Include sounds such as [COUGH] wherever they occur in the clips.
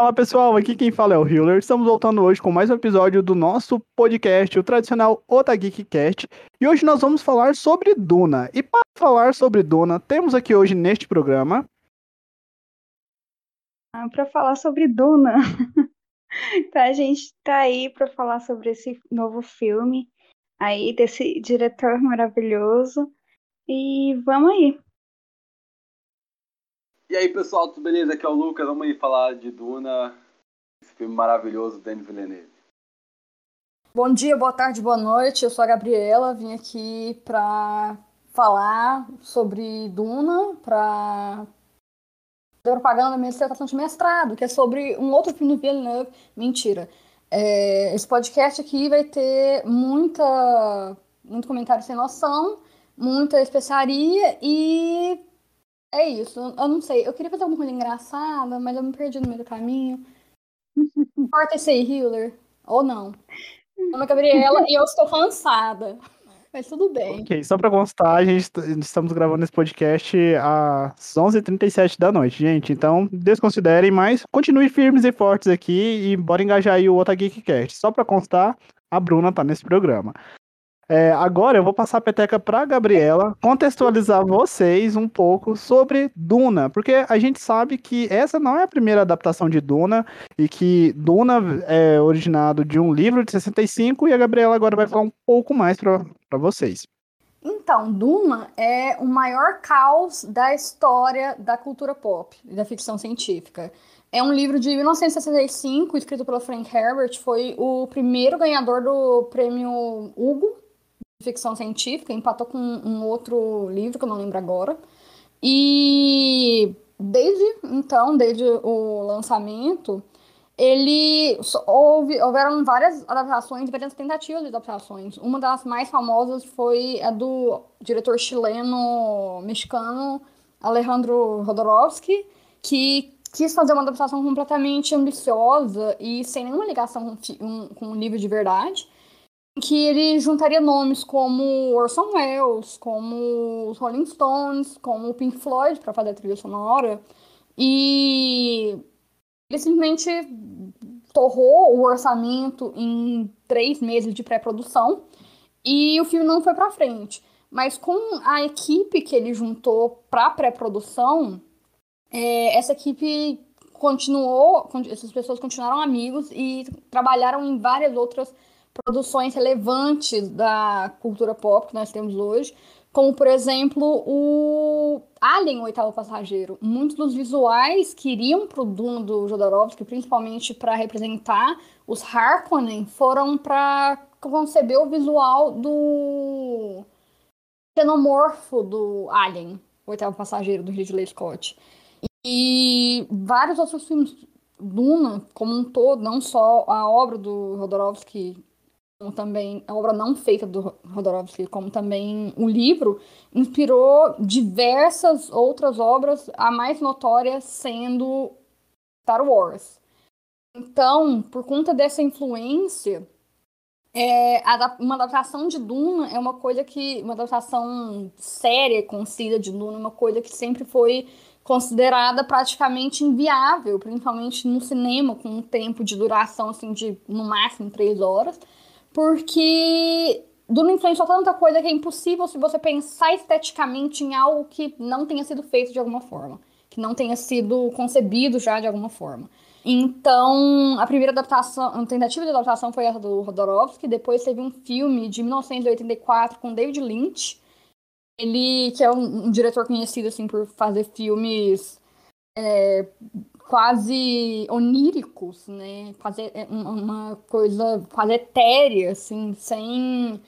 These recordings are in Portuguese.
Fala pessoal, aqui quem fala é o Hiller. Estamos voltando hoje com mais um episódio do nosso podcast, o tradicional Otageekcast. E hoje nós vamos falar sobre Duna. E para falar sobre Duna, temos aqui hoje neste programa. Ah, para falar sobre Duna. [LAUGHS] então a gente tá aí para falar sobre esse novo filme aí desse diretor maravilhoso. E vamos aí. E aí, pessoal, tudo beleza? Aqui é o Lucas, vamos aí falar de Duna, esse filme maravilhoso do Denis Villeneuve. Bom dia, boa tarde, boa noite. Eu sou a Gabriela, vim aqui para falar sobre Duna, para propaganda da minha dissertação de mestrado, que é sobre um outro filme do Villeneuve. Mentira. É, esse podcast aqui vai ter muita, muito comentário sem noção, muita especiaria e é isso, eu não sei. Eu queria fazer alguma coisa engraçada, mas eu me perdi no meio do caminho. Corta esse aí, Healer. Ou não. Meu nome é Gabriela e eu estou cansada. Mas tudo bem. Ok, só pra constar, a gente estamos gravando esse podcast às 11h37 da noite, gente. Então, desconsiderem, mas continue firmes e fortes aqui e bora engajar aí o Otageekcast. Só pra constar, a Bruna tá nesse programa. É, agora eu vou passar a peteca para Gabriela contextualizar vocês um pouco sobre Duna, porque a gente sabe que essa não é a primeira adaptação de Duna e que Duna é originado de um livro de 65 e a Gabriela agora vai falar um pouco mais para vocês. Então, Duna é o maior caos da história da cultura pop, da ficção científica. É um livro de 1965, escrito pelo Frank Herbert, foi o primeiro ganhador do prêmio Hugo ficção científica, empatou com um outro livro que eu não lembro agora. E desde então, desde o lançamento, ele houve, houveram várias adaptações, várias tentativas de adaptações. Uma das mais famosas foi a do diretor chileno-mexicano Alejandro Rodorovsky, que quis fazer uma adaptação completamente ambiciosa e sem nenhuma ligação com um, com livro de verdade que ele juntaria nomes como Orson Welles, como os Rolling Stones, como o Pink Floyd para fazer a trilha sonora. E ele simplesmente torrou o orçamento em três meses de pré-produção e o filme não foi para frente. Mas com a equipe que ele juntou para pré-produção, é, essa equipe continuou, essas pessoas continuaram amigos e trabalharam em várias outras produções relevantes da cultura pop que nós temos hoje, como por exemplo o Alien, o oitavo passageiro. Muitos dos visuais que iriam para o Duna do Jodorowsky, principalmente para representar os Harkonnen, foram para conceber o visual do xenomorfo do Alien, o oitavo passageiro do Ridley Scott. E vários outros filmes Duna, como um todo, não só a obra do Jodorowsky como também a obra não feita do Rodorovsky, como também o livro, inspirou diversas outras obras, a mais notória sendo Star Wars. Então, por conta dessa influência, é, uma adaptação de Duna é uma coisa que. Uma adaptação séria, concisa de Duna, é uma coisa que sempre foi considerada praticamente inviável, principalmente no cinema, com um tempo de duração assim, de no máximo três horas porque Duna influenciou tanta coisa que é impossível se você pensar esteticamente em algo que não tenha sido feito de alguma forma, que não tenha sido concebido já de alguma forma. Então, a primeira adaptação, a tentativa de adaptação foi essa do Rodorovsky, depois teve um filme de 1984 com David Lynch, ele que é um, um diretor conhecido assim por fazer filmes é, quase oníricos, né? Fazer é, uma coisa quase etérea, assim, sem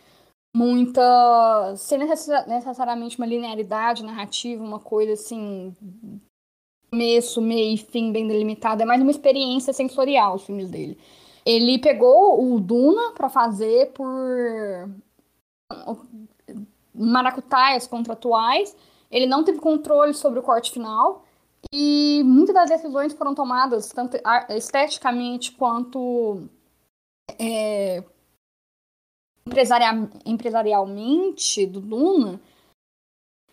muita. sem necessariamente uma linearidade narrativa, uma coisa assim. começo, meio e fim bem delimitada. É mais uma experiência sensorial os filmes dele. Ele pegou o Duna para fazer por maracutaias contratuais. Ele não teve controle sobre o corte final. E muitas das decisões foram tomadas, tanto esteticamente quanto é, empresarialmente, do Duna,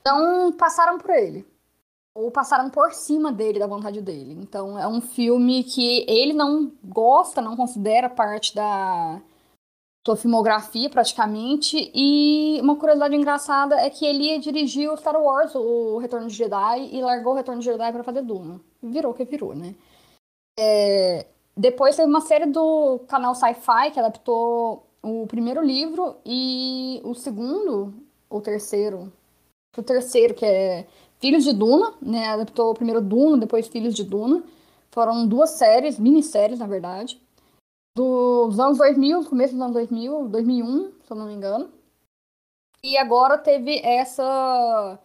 não passaram por ele. ou passaram por cima dele, da vontade dele. Então é um filme que ele não gosta, não considera parte da sua filmografia praticamente. E uma curiosidade engraçada é que ele o Star Wars, o Retorno de Jedi, e largou o Retorno de Jedi para fazer Duna. Virou que virou, né? É... Depois teve uma série do canal Sci-Fi que adaptou o primeiro livro e o segundo, ou terceiro, o terceiro, que é Filhos de Duna, né? Adaptou primeiro Duna, depois Filhos de Duna. Foram duas séries, minisséries, na verdade. Dos anos 2000, começo dos anos 2000, 2001, se eu não me engano. E agora teve essa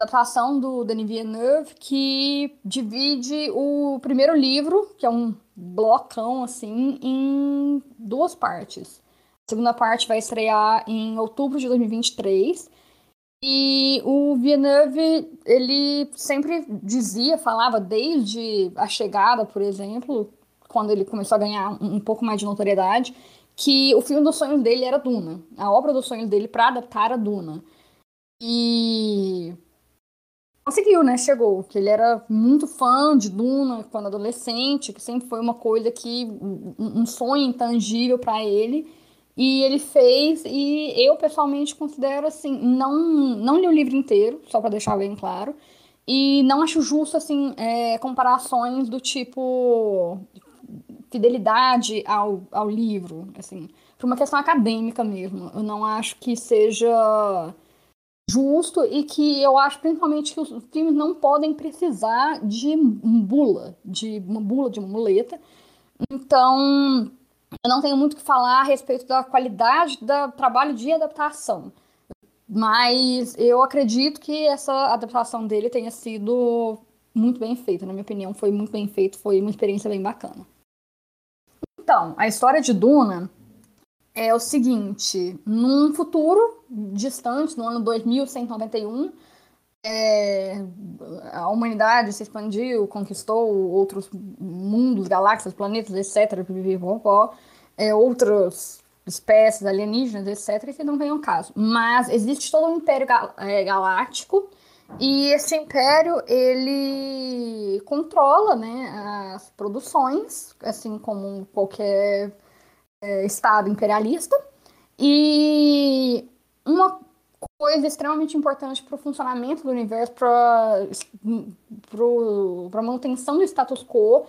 adaptação do Denis Villeneuve que divide o primeiro livro, que é um blocão assim, em duas partes. A segunda parte vai estrear em outubro de 2023 e o Villeneuve, ele sempre dizia, falava desde a chegada, por exemplo, quando ele começou a ganhar um, pouco mais de notoriedade, que o filme dos sonhos dele era Duna. A obra dos sonhos dele para adaptar era Duna. E conseguiu, né? Chegou. Que ele era muito fã de Duna quando adolescente, que sempre foi uma coisa que um sonho intangível para ele. E ele fez, e eu pessoalmente considero assim, não, não li o livro inteiro, só para deixar bem claro, e não acho justo, assim, é, comparações do tipo fidelidade ao, ao livro, assim, por uma questão acadêmica mesmo. Eu não acho que seja justo e que eu acho principalmente que os filmes não podem precisar de bula, de uma bula, de uma muleta. Então, eu não tenho muito o que falar a respeito da qualidade do trabalho de adaptação. Mas eu acredito que essa adaptação dele tenha sido muito bem feita. Na minha opinião, foi muito bem feito, foi uma experiência bem bacana. Então, a história de Duna é o seguinte: num futuro distante, no ano 2191, é, a humanidade se expandiu, conquistou outros mundos, galáxias, planetas, etc., é, outras espécies alienígenas, etc., que não vem ao caso. Mas existe todo um império é, galáctico e esse império ele controla né, as produções, assim como qualquer é, estado imperialista. E uma coisa extremamente importante para o funcionamento do universo, para a manutenção do status quo,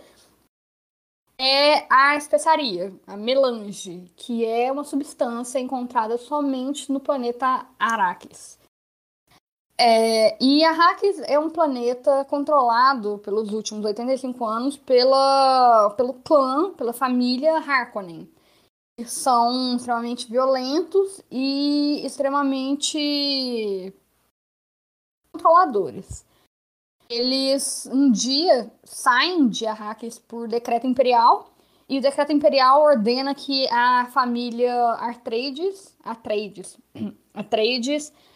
é a especiaria, a melange, que é uma substância encontrada somente no planeta Arrakis. É, e Arrakis é um planeta controlado pelos últimos 85 anos pela, pelo clã, pela família Harkonnen são extremamente violentos e extremamente controladores. Eles um dia saem de Arrakis por decreto imperial e o decreto imperial ordena que a família Atreides, Atreides, Atreides [CLEARS THROAT]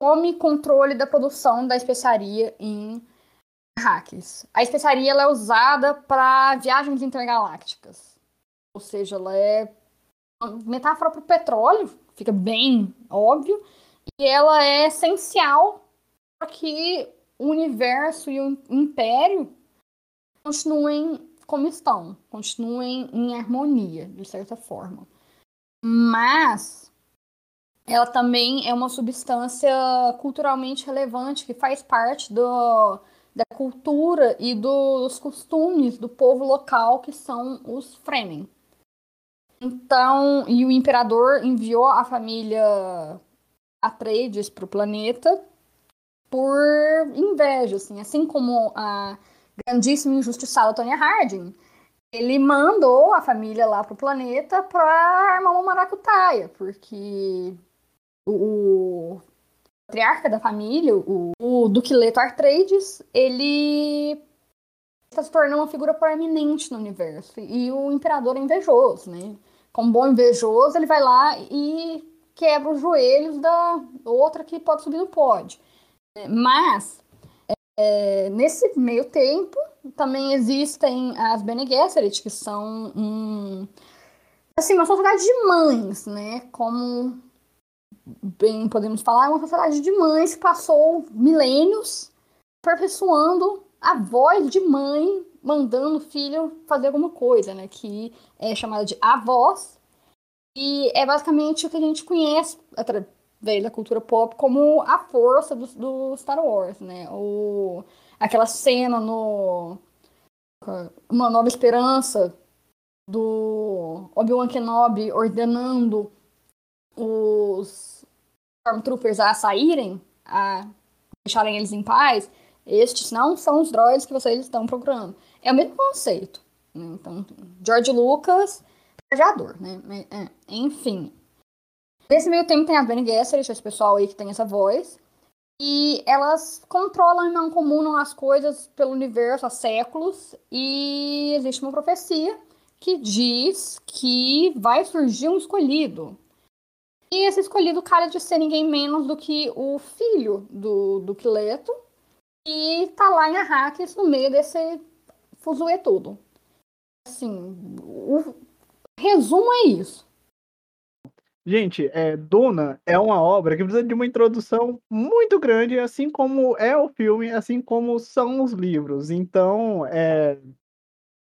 tome controle da produção da especiaria em Arrakis. A especiaria é usada para viagens intergalácticas. Ou seja, ela é metáfora para o petróleo, fica bem óbvio, e ela é essencial para que o universo e o império continuem como estão, continuem em harmonia, de certa forma. Mas ela também é uma substância culturalmente relevante que faz parte do, da cultura e dos costumes do povo local, que são os Fremen. Então, e o imperador enviou a família Atreides para o planeta por inveja, assim, assim como a grandíssima injustiçada Tonya Harding, ele mandou a família lá para o planeta para armar uma maracutaia, porque o, patriarca da família, o, o Duque Leto Atreides, ele está se tornando uma figura proeminente no universo. E o imperador é invejoso, né? como bom invejoso, ele vai lá e quebra os joelhos da outra que pode subir no pódio. Mas, é, nesse meio tempo, também existem as Bene Gesserit, que são um, assim, uma sociedade de mães, né? Como bem podemos falar, é uma sociedade de mães que passou milênios aperfeiçoando a voz de mãe mandando o filho fazer alguma coisa, né? Que é chamada de avós. E é basicamente o que a gente conhece através da cultura pop como a força do, do Star Wars, né? O, aquela cena no Uma Nova Esperança do Obi-Wan Kenobi ordenando os Stormtroopers a saírem, a deixarem eles em paz, estes não são os droids que vocês estão procurando. É o mesmo conceito. Né? Então, George Lucas, viajador, né? É, enfim. Nesse meio tempo tem a Bene Gesserit, esse pessoal aí que tem essa voz. E elas controlam e não comunam as coisas pelo universo há séculos. E existe uma profecia que diz que vai surgir um escolhido. E esse escolhido cara de ser ninguém menos do que o filho do, do Quileto. E tá lá em Arrakis no meio desse fuzuê todo. Assim, o resumo é isso. Gente, é, Duna é uma obra que precisa de uma introdução muito grande, assim como é o filme, assim como são os livros. Então, é,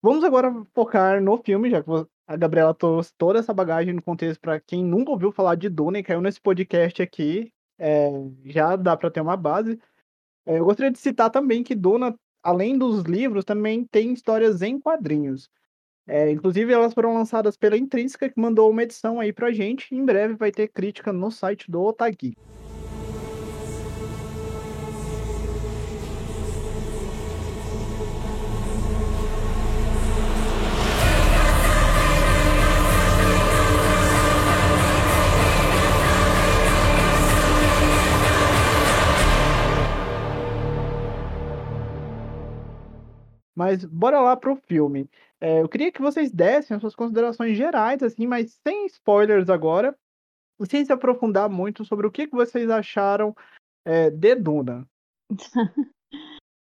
vamos agora focar no filme, já que a Gabriela trouxe toda essa bagagem no contexto para quem nunca ouviu falar de Duna e caiu nesse podcast aqui, é, já dá para ter uma base. É, eu gostaria de citar também que Duna, além dos livros, também tem histórias em quadrinhos. É, inclusive, elas foram lançadas pela Intrínseca, que mandou uma edição aí pra gente. Em breve vai ter crítica no site do Otagui. Mas bora lá pro filme. É, eu queria que vocês dessem as suas considerações gerais, assim, mas sem spoilers agora, e sem se aprofundar muito sobre o que, que vocês acharam é, de Duna. [LAUGHS]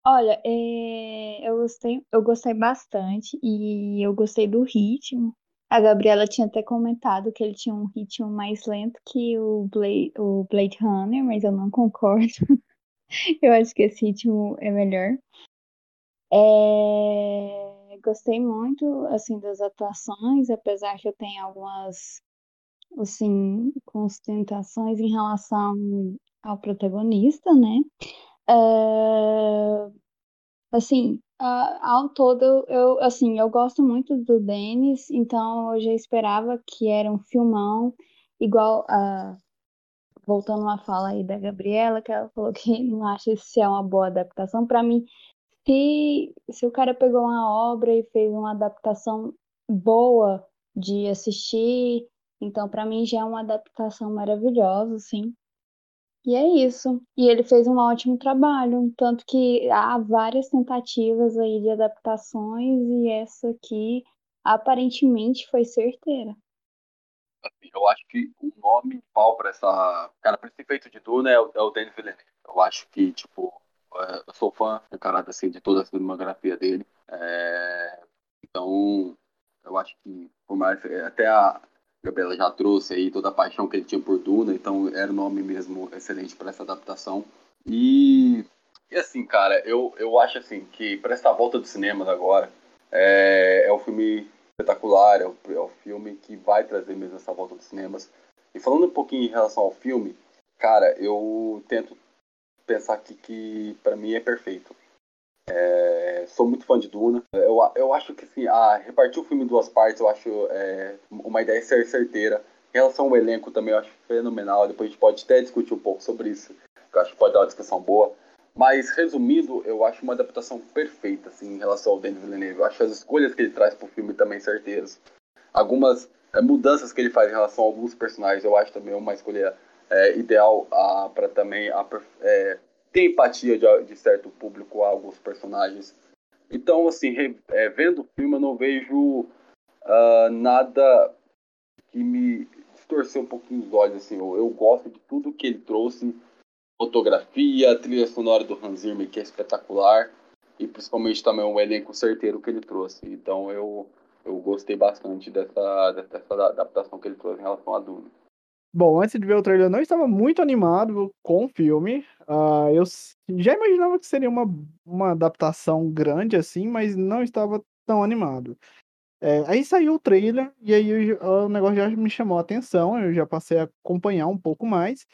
Olha, é, eu gostei, eu gostei bastante e eu gostei do ritmo. A Gabriela tinha até comentado que ele tinha um ritmo mais lento que o Blade, o Blade Runner, mas eu não concordo. [LAUGHS] eu acho que esse ritmo é melhor. É, gostei muito, assim, das atuações, apesar que eu tenho algumas, assim, constatações em relação ao protagonista, né? É, assim, ao todo, eu, assim, eu gosto muito do Denis, então eu já esperava que era um filmão, igual a voltando uma fala aí da Gabriela, que ela falou que [LAUGHS] não acha se é uma boa adaptação. Para mim, se, se o cara pegou uma obra e fez uma adaptação boa de assistir, então para mim já é uma adaptação maravilhosa, sim. E é isso. E ele fez um ótimo trabalho, tanto que há várias tentativas aí de adaptações e essa aqui aparentemente foi certeira. Assim, eu acho que o nome pau para essa, cara, para esse efeito de Duna é o, é o Denis Villeneuve. Eu acho que tipo eu sou fã, encarado assim, de toda a filmografia dele. É, então, eu acho que, por mais, até a Gabriela já trouxe aí toda a paixão que ele tinha por Duna, então era um nome mesmo excelente para essa adaptação. E, e assim, cara, eu, eu acho assim que para essa volta dos cinemas agora, é, é um filme espetacular, é o, é o filme que vai trazer mesmo essa volta dos cinemas. E falando um pouquinho em relação ao filme, cara, eu tento pensar aqui que para mim é perfeito. É, sou muito fã de Duna. Eu, eu acho que assim, a, repartir o filme em duas partes eu acho é, uma ideia ser certeira. Em relação ao elenco também eu acho fenomenal. Depois a gente pode até discutir um pouco sobre isso. Eu acho que pode dar uma discussão boa. Mas, resumindo, eu acho uma adaptação perfeita assim, em relação ao Denis Villeneuve. Eu acho as escolhas que ele traz para o filme também certeiras. Algumas é, mudanças que ele faz em relação a alguns personagens eu acho também uma escolha é, ideal para também a, é, ter empatia de, de, certo público a alguns personagens. Então, assim, re, é, vendo o filme, eu não vejo uh, nada que me distorceu um pouquinho os olhos. Assim, eu, eu, gosto de tudo que ele trouxe. Fotografia, trilha sonora do Hans Zimmer, que é espetacular. E principalmente também o elenco certeiro que ele trouxe. Então, eu, eu gostei bastante dessa, dessa adaptação que ele trouxe em relação a Duna. Bom, antes de ver o trailer, eu não estava muito animado com o filme. Uh, eu já imaginava que seria uma, uma adaptação grande assim, mas não estava tão animado. É, aí saiu o trailer e aí o negócio já me chamou a atenção, eu já passei a acompanhar um pouco mais.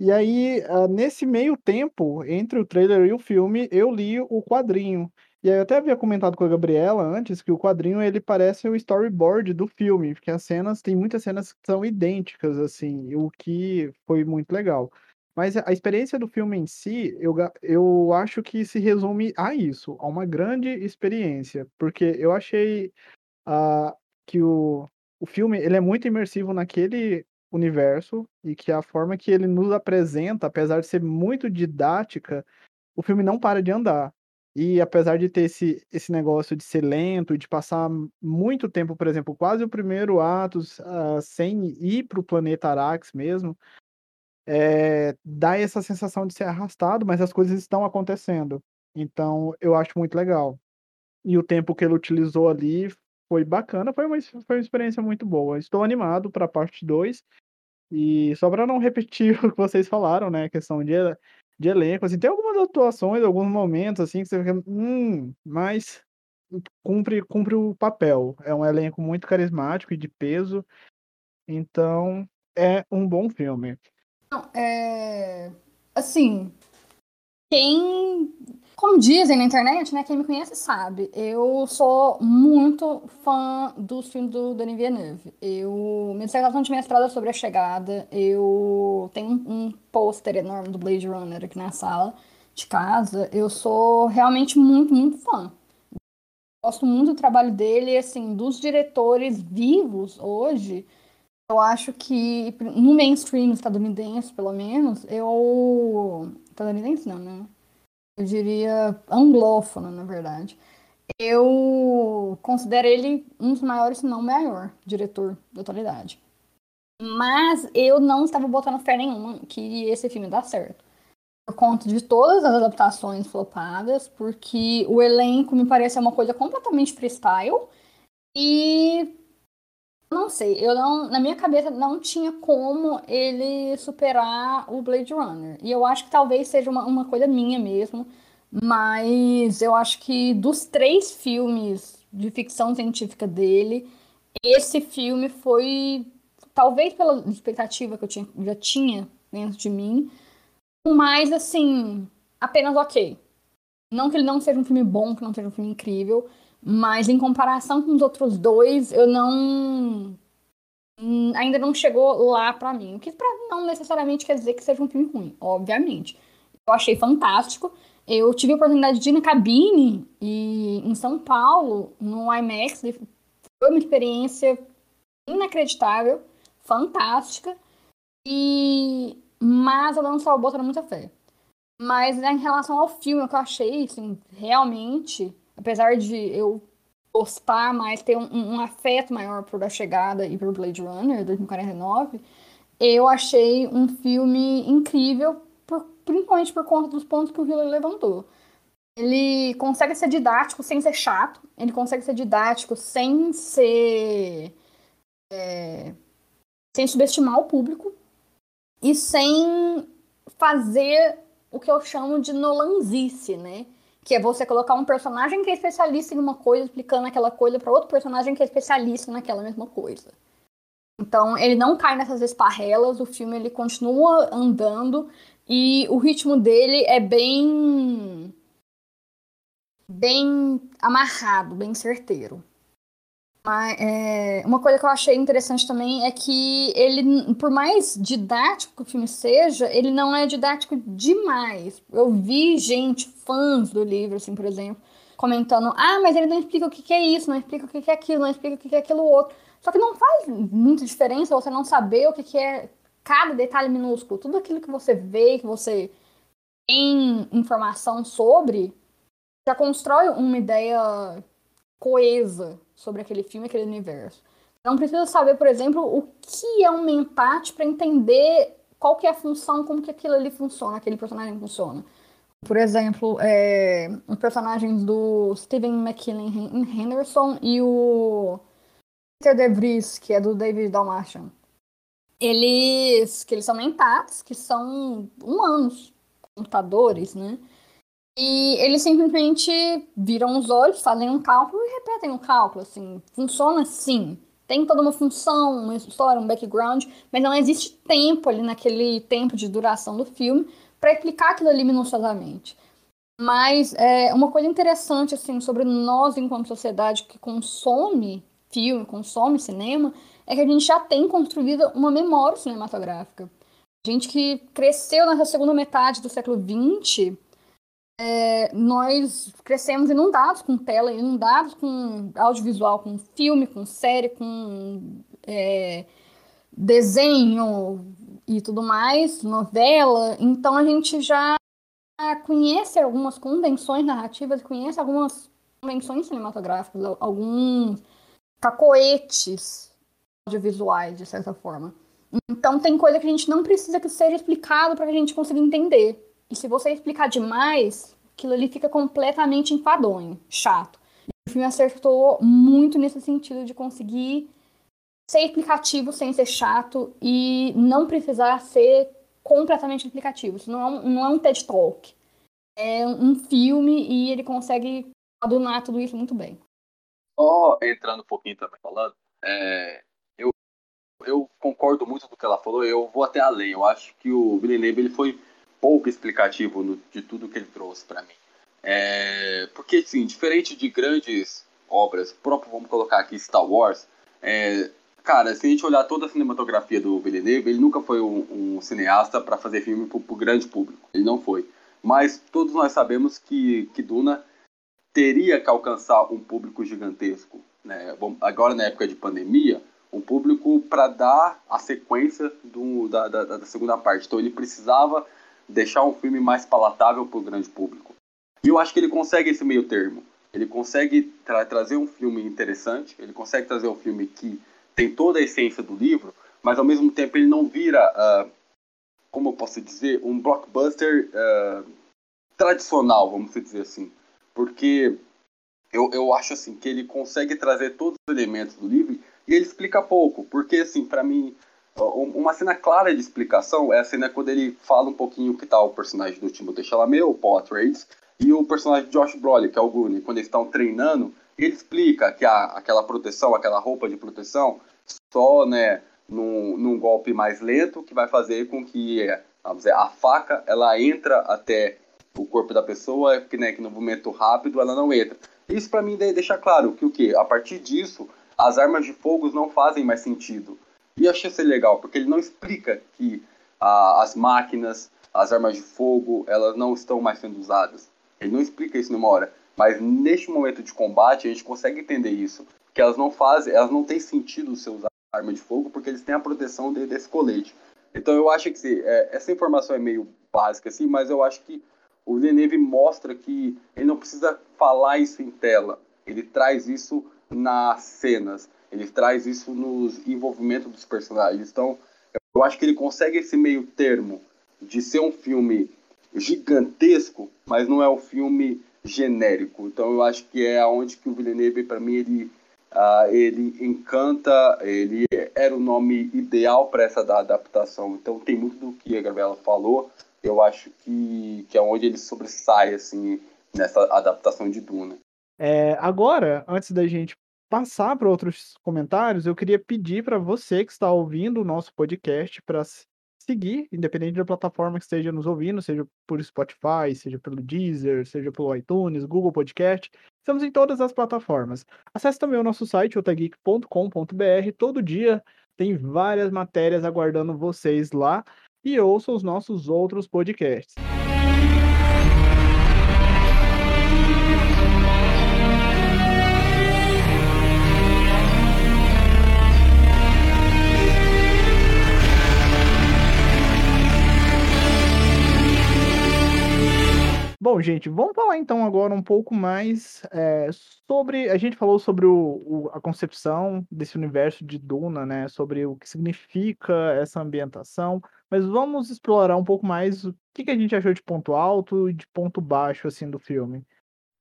E aí, uh, nesse meio tempo, entre o trailer e o filme, eu li o quadrinho. E aí eu até havia comentado com a Gabriela antes que o quadrinho ele parece o storyboard do filme, porque as cenas, tem muitas cenas que são idênticas, assim, o que foi muito legal. Mas a experiência do filme em si, eu, eu acho que se resume a isso, a uma grande experiência, porque eu achei uh, que o, o filme ele é muito imersivo naquele universo e que a forma que ele nos apresenta, apesar de ser muito didática, o filme não para de andar. E apesar de ter esse, esse negócio de ser lento e de passar muito tempo, por exemplo, quase o primeiro ato uh, sem ir para o planeta Arax mesmo, é, dá essa sensação de ser arrastado, mas as coisas estão acontecendo. Então, eu acho muito legal. E o tempo que ele utilizou ali foi bacana, foi uma, foi uma experiência muito boa. Estou animado para a parte 2. E só para não repetir [LAUGHS] o que vocês falaram, né? A questão de, de elenco, assim, tem algumas atuações, alguns momentos, assim, que você fica, hum, mas cumpre, cumpre o papel. É um elenco muito carismático e de peso. Então, é um bom filme. É. Assim, quem como dizem na internet, né? Quem me conhece sabe. Eu sou muito fã dos filmes do Denis Villeneuve. Eu, minha dissertação de mestrado sobre a chegada. Eu tenho um, um pôster enorme do Blade Runner aqui na sala de casa. Eu sou realmente muito, muito fã. Gosto muito do trabalho dele, assim, dos diretores vivos hoje. Eu acho que no mainstream estadunidense, pelo menos, eu. Estadunidense não, né? eu diria anglófono, na verdade. Eu considero ele um dos maiores, se não maior, diretor da atualidade. Mas eu não estava botando fé nenhuma que esse filme dá certo. Por conta de todas as adaptações flopadas, porque o elenco me parece uma coisa completamente freestyle. E não sei, eu não, na minha cabeça não tinha como ele superar o Blade Runner. E eu acho que talvez seja uma, uma coisa minha mesmo, mas eu acho que dos três filmes de ficção científica dele, esse filme foi, talvez pela expectativa que eu tinha, já tinha dentro de mim, mas assim, apenas ok. Não que ele não seja um filme bom, que não seja um filme incrível, mas em comparação com os outros dois, eu não. Hum, ainda não chegou lá para mim. O que pra, não necessariamente quer dizer que seja um filme ruim, obviamente. Eu achei fantástico. Eu tive a oportunidade de ir na cabine e em São Paulo, no IMAX. Foi uma experiência inacreditável, fantástica. E mas eu não estava botando muita fé. Mas né, em relação ao filme, o que eu achei, assim, realmente apesar de eu gostar mais, ter um, um afeto maior por A Chegada e por Blade Runner 2049, eu achei um filme incrível, por, principalmente por conta dos pontos que o Hiller levantou. Ele consegue ser didático sem ser chato, ele consegue ser didático sem ser. É, sem subestimar o público e sem fazer o que eu chamo de nolanzice, né? Que é você colocar um personagem que é especialista em uma coisa explicando aquela coisa para outro personagem que é especialista naquela mesma coisa. Então ele não cai nessas esparrelas, o filme ele continua andando e o ritmo dele é bem bem amarrado, bem certeiro. Mas, é, uma coisa que eu achei interessante também é que ele, por mais didático que o filme seja, ele não é didático demais. Eu vi gente, fãs do livro, assim, por exemplo, comentando: ah, mas ele não explica o que é isso, não explica o que é aquilo, não explica o que é aquilo outro. Só que não faz muita diferença você não saber o que é cada detalhe minúsculo. Tudo aquilo que você vê, que você tem informação sobre, já constrói uma ideia coesa sobre aquele filme, aquele universo. Não precisa saber, por exemplo, o que é um mentat para entender qual que é a função, como que aquilo ali funciona, aquele personagem funciona. Por exemplo, é, os personagens do Steven McKinley Henderson e o Peter De Vries, que é do David Dalmatian. eles que eles são mentados, que são humanos, computadores, né? E eles simplesmente viram os olhos, fazem um cálculo e repetem o cálculo, assim. Funciona assim. Tem toda uma função, uma história, um background, mas não existe tempo ali naquele tempo de duração do filme para explicar aquilo ali minuciosamente. Mas é, uma coisa interessante assim sobre nós enquanto sociedade que consome filme, consome cinema, é que a gente já tem construído uma memória cinematográfica. A gente que cresceu nessa segunda metade do século XX, é, nós crescemos inundados com tela, inundados com audiovisual, com filme, com série, com é, desenho e tudo mais, novela. Então a gente já conhece algumas convenções narrativas, conhece algumas convenções cinematográficas, alguns cacoetes audiovisuais, de certa forma. Então tem coisa que a gente não precisa que seja explicado para a gente conseguir entender. E se você explicar demais, aquilo ali fica completamente enfadonho, chato. O filme acertou muito nesse sentido de conseguir ser explicativo sem ser chato e não precisar ser completamente explicativo. Isso não é um, não é um TED Talk. É um filme e ele consegue adunar tudo isso muito bem. Só entrando um pouquinho também falando, é, eu, eu concordo muito com o que ela falou, eu vou até além. Eu acho que o Villeneuve ele foi pouco explicativo no, de tudo que ele trouxe para mim. É, porque, assim, diferente de grandes obras, próprio, vamos colocar aqui Star Wars, é, cara, se a gente olhar toda a cinematografia do Villeneuve, ele nunca foi um, um cineasta para fazer filme para o grande público. Ele não foi. Mas todos nós sabemos que, que Duna teria que alcançar um público gigantesco. Né? Agora, na época de pandemia, um público para dar a sequência do, da, da, da, segunda parte. Então, ele precisava deixar um filme mais palatável para o grande público. E eu acho que ele consegue esse meio termo. Ele consegue tra trazer um filme interessante, ele consegue trazer um filme que tem toda a essência do livro, mas ao mesmo tempo ele não vira, uh, como eu posso dizer, um blockbuster uh, tradicional, vamos dizer assim porque eu, eu acho assim que ele consegue trazer todos os elementos do livro e ele explica pouco, porque assim, para mim, uma cena clara de explicação é a cena quando ele fala um pouquinho que tá o personagem do Timothée Chalamet, o Paul Atreides, e o personagem de Josh Brolin, que é o Goonie, quando eles estão treinando, ele explica que a, aquela proteção, aquela roupa de proteção, só, né, num, num golpe mais lento, que vai fazer com que, dizer, a faca, ela entra até o corpo da pessoa, que, né, que no movimento rápido ela não entra. Isso para mim deixa claro que o que a partir disso as armas de fogo não fazem mais sentido. E achei isso legal porque ele não explica que ah, as máquinas, as armas de fogo, elas não estão mais sendo usadas. Ele não explica isso numa hora. Mas neste momento de combate a gente consegue entender isso, que elas não fazem, elas não têm sentido você usar arma de fogo porque eles têm a proteção de, desse colete. Então eu acho que é, essa informação é meio básica assim, mas eu acho que o Villeneuve mostra que ele não precisa falar isso em tela, ele traz isso nas cenas, ele traz isso nos envolvimentos dos personagens. Então, eu acho que ele consegue esse meio termo de ser um filme gigantesco, mas não é um filme genérico. Então, eu acho que é onde que o Villeneuve, para mim, ele uh, ele encanta, ele era o nome ideal para essa adaptação. Então, tem muito do que a Gabriela falou eu acho que, que é onde ele sobressai, assim, nessa adaptação de Duna. É, agora, antes da gente passar para outros comentários, eu queria pedir para você que está ouvindo o nosso podcast para seguir, independente da plataforma que esteja nos ouvindo, seja por Spotify, seja pelo Deezer, seja pelo iTunes, Google Podcast. Estamos em todas as plataformas. Acesse também o nosso site, otageek.com.br. Todo dia tem várias matérias aguardando vocês lá e ouça os nossos outros podcasts. Bom, gente, vamos falar então agora um pouco mais é, sobre. A gente falou sobre o, o, a concepção desse universo de Duna, né? Sobre o que significa essa ambientação. Mas vamos explorar um pouco mais o que, que a gente achou de ponto alto e de ponto baixo, assim, do filme.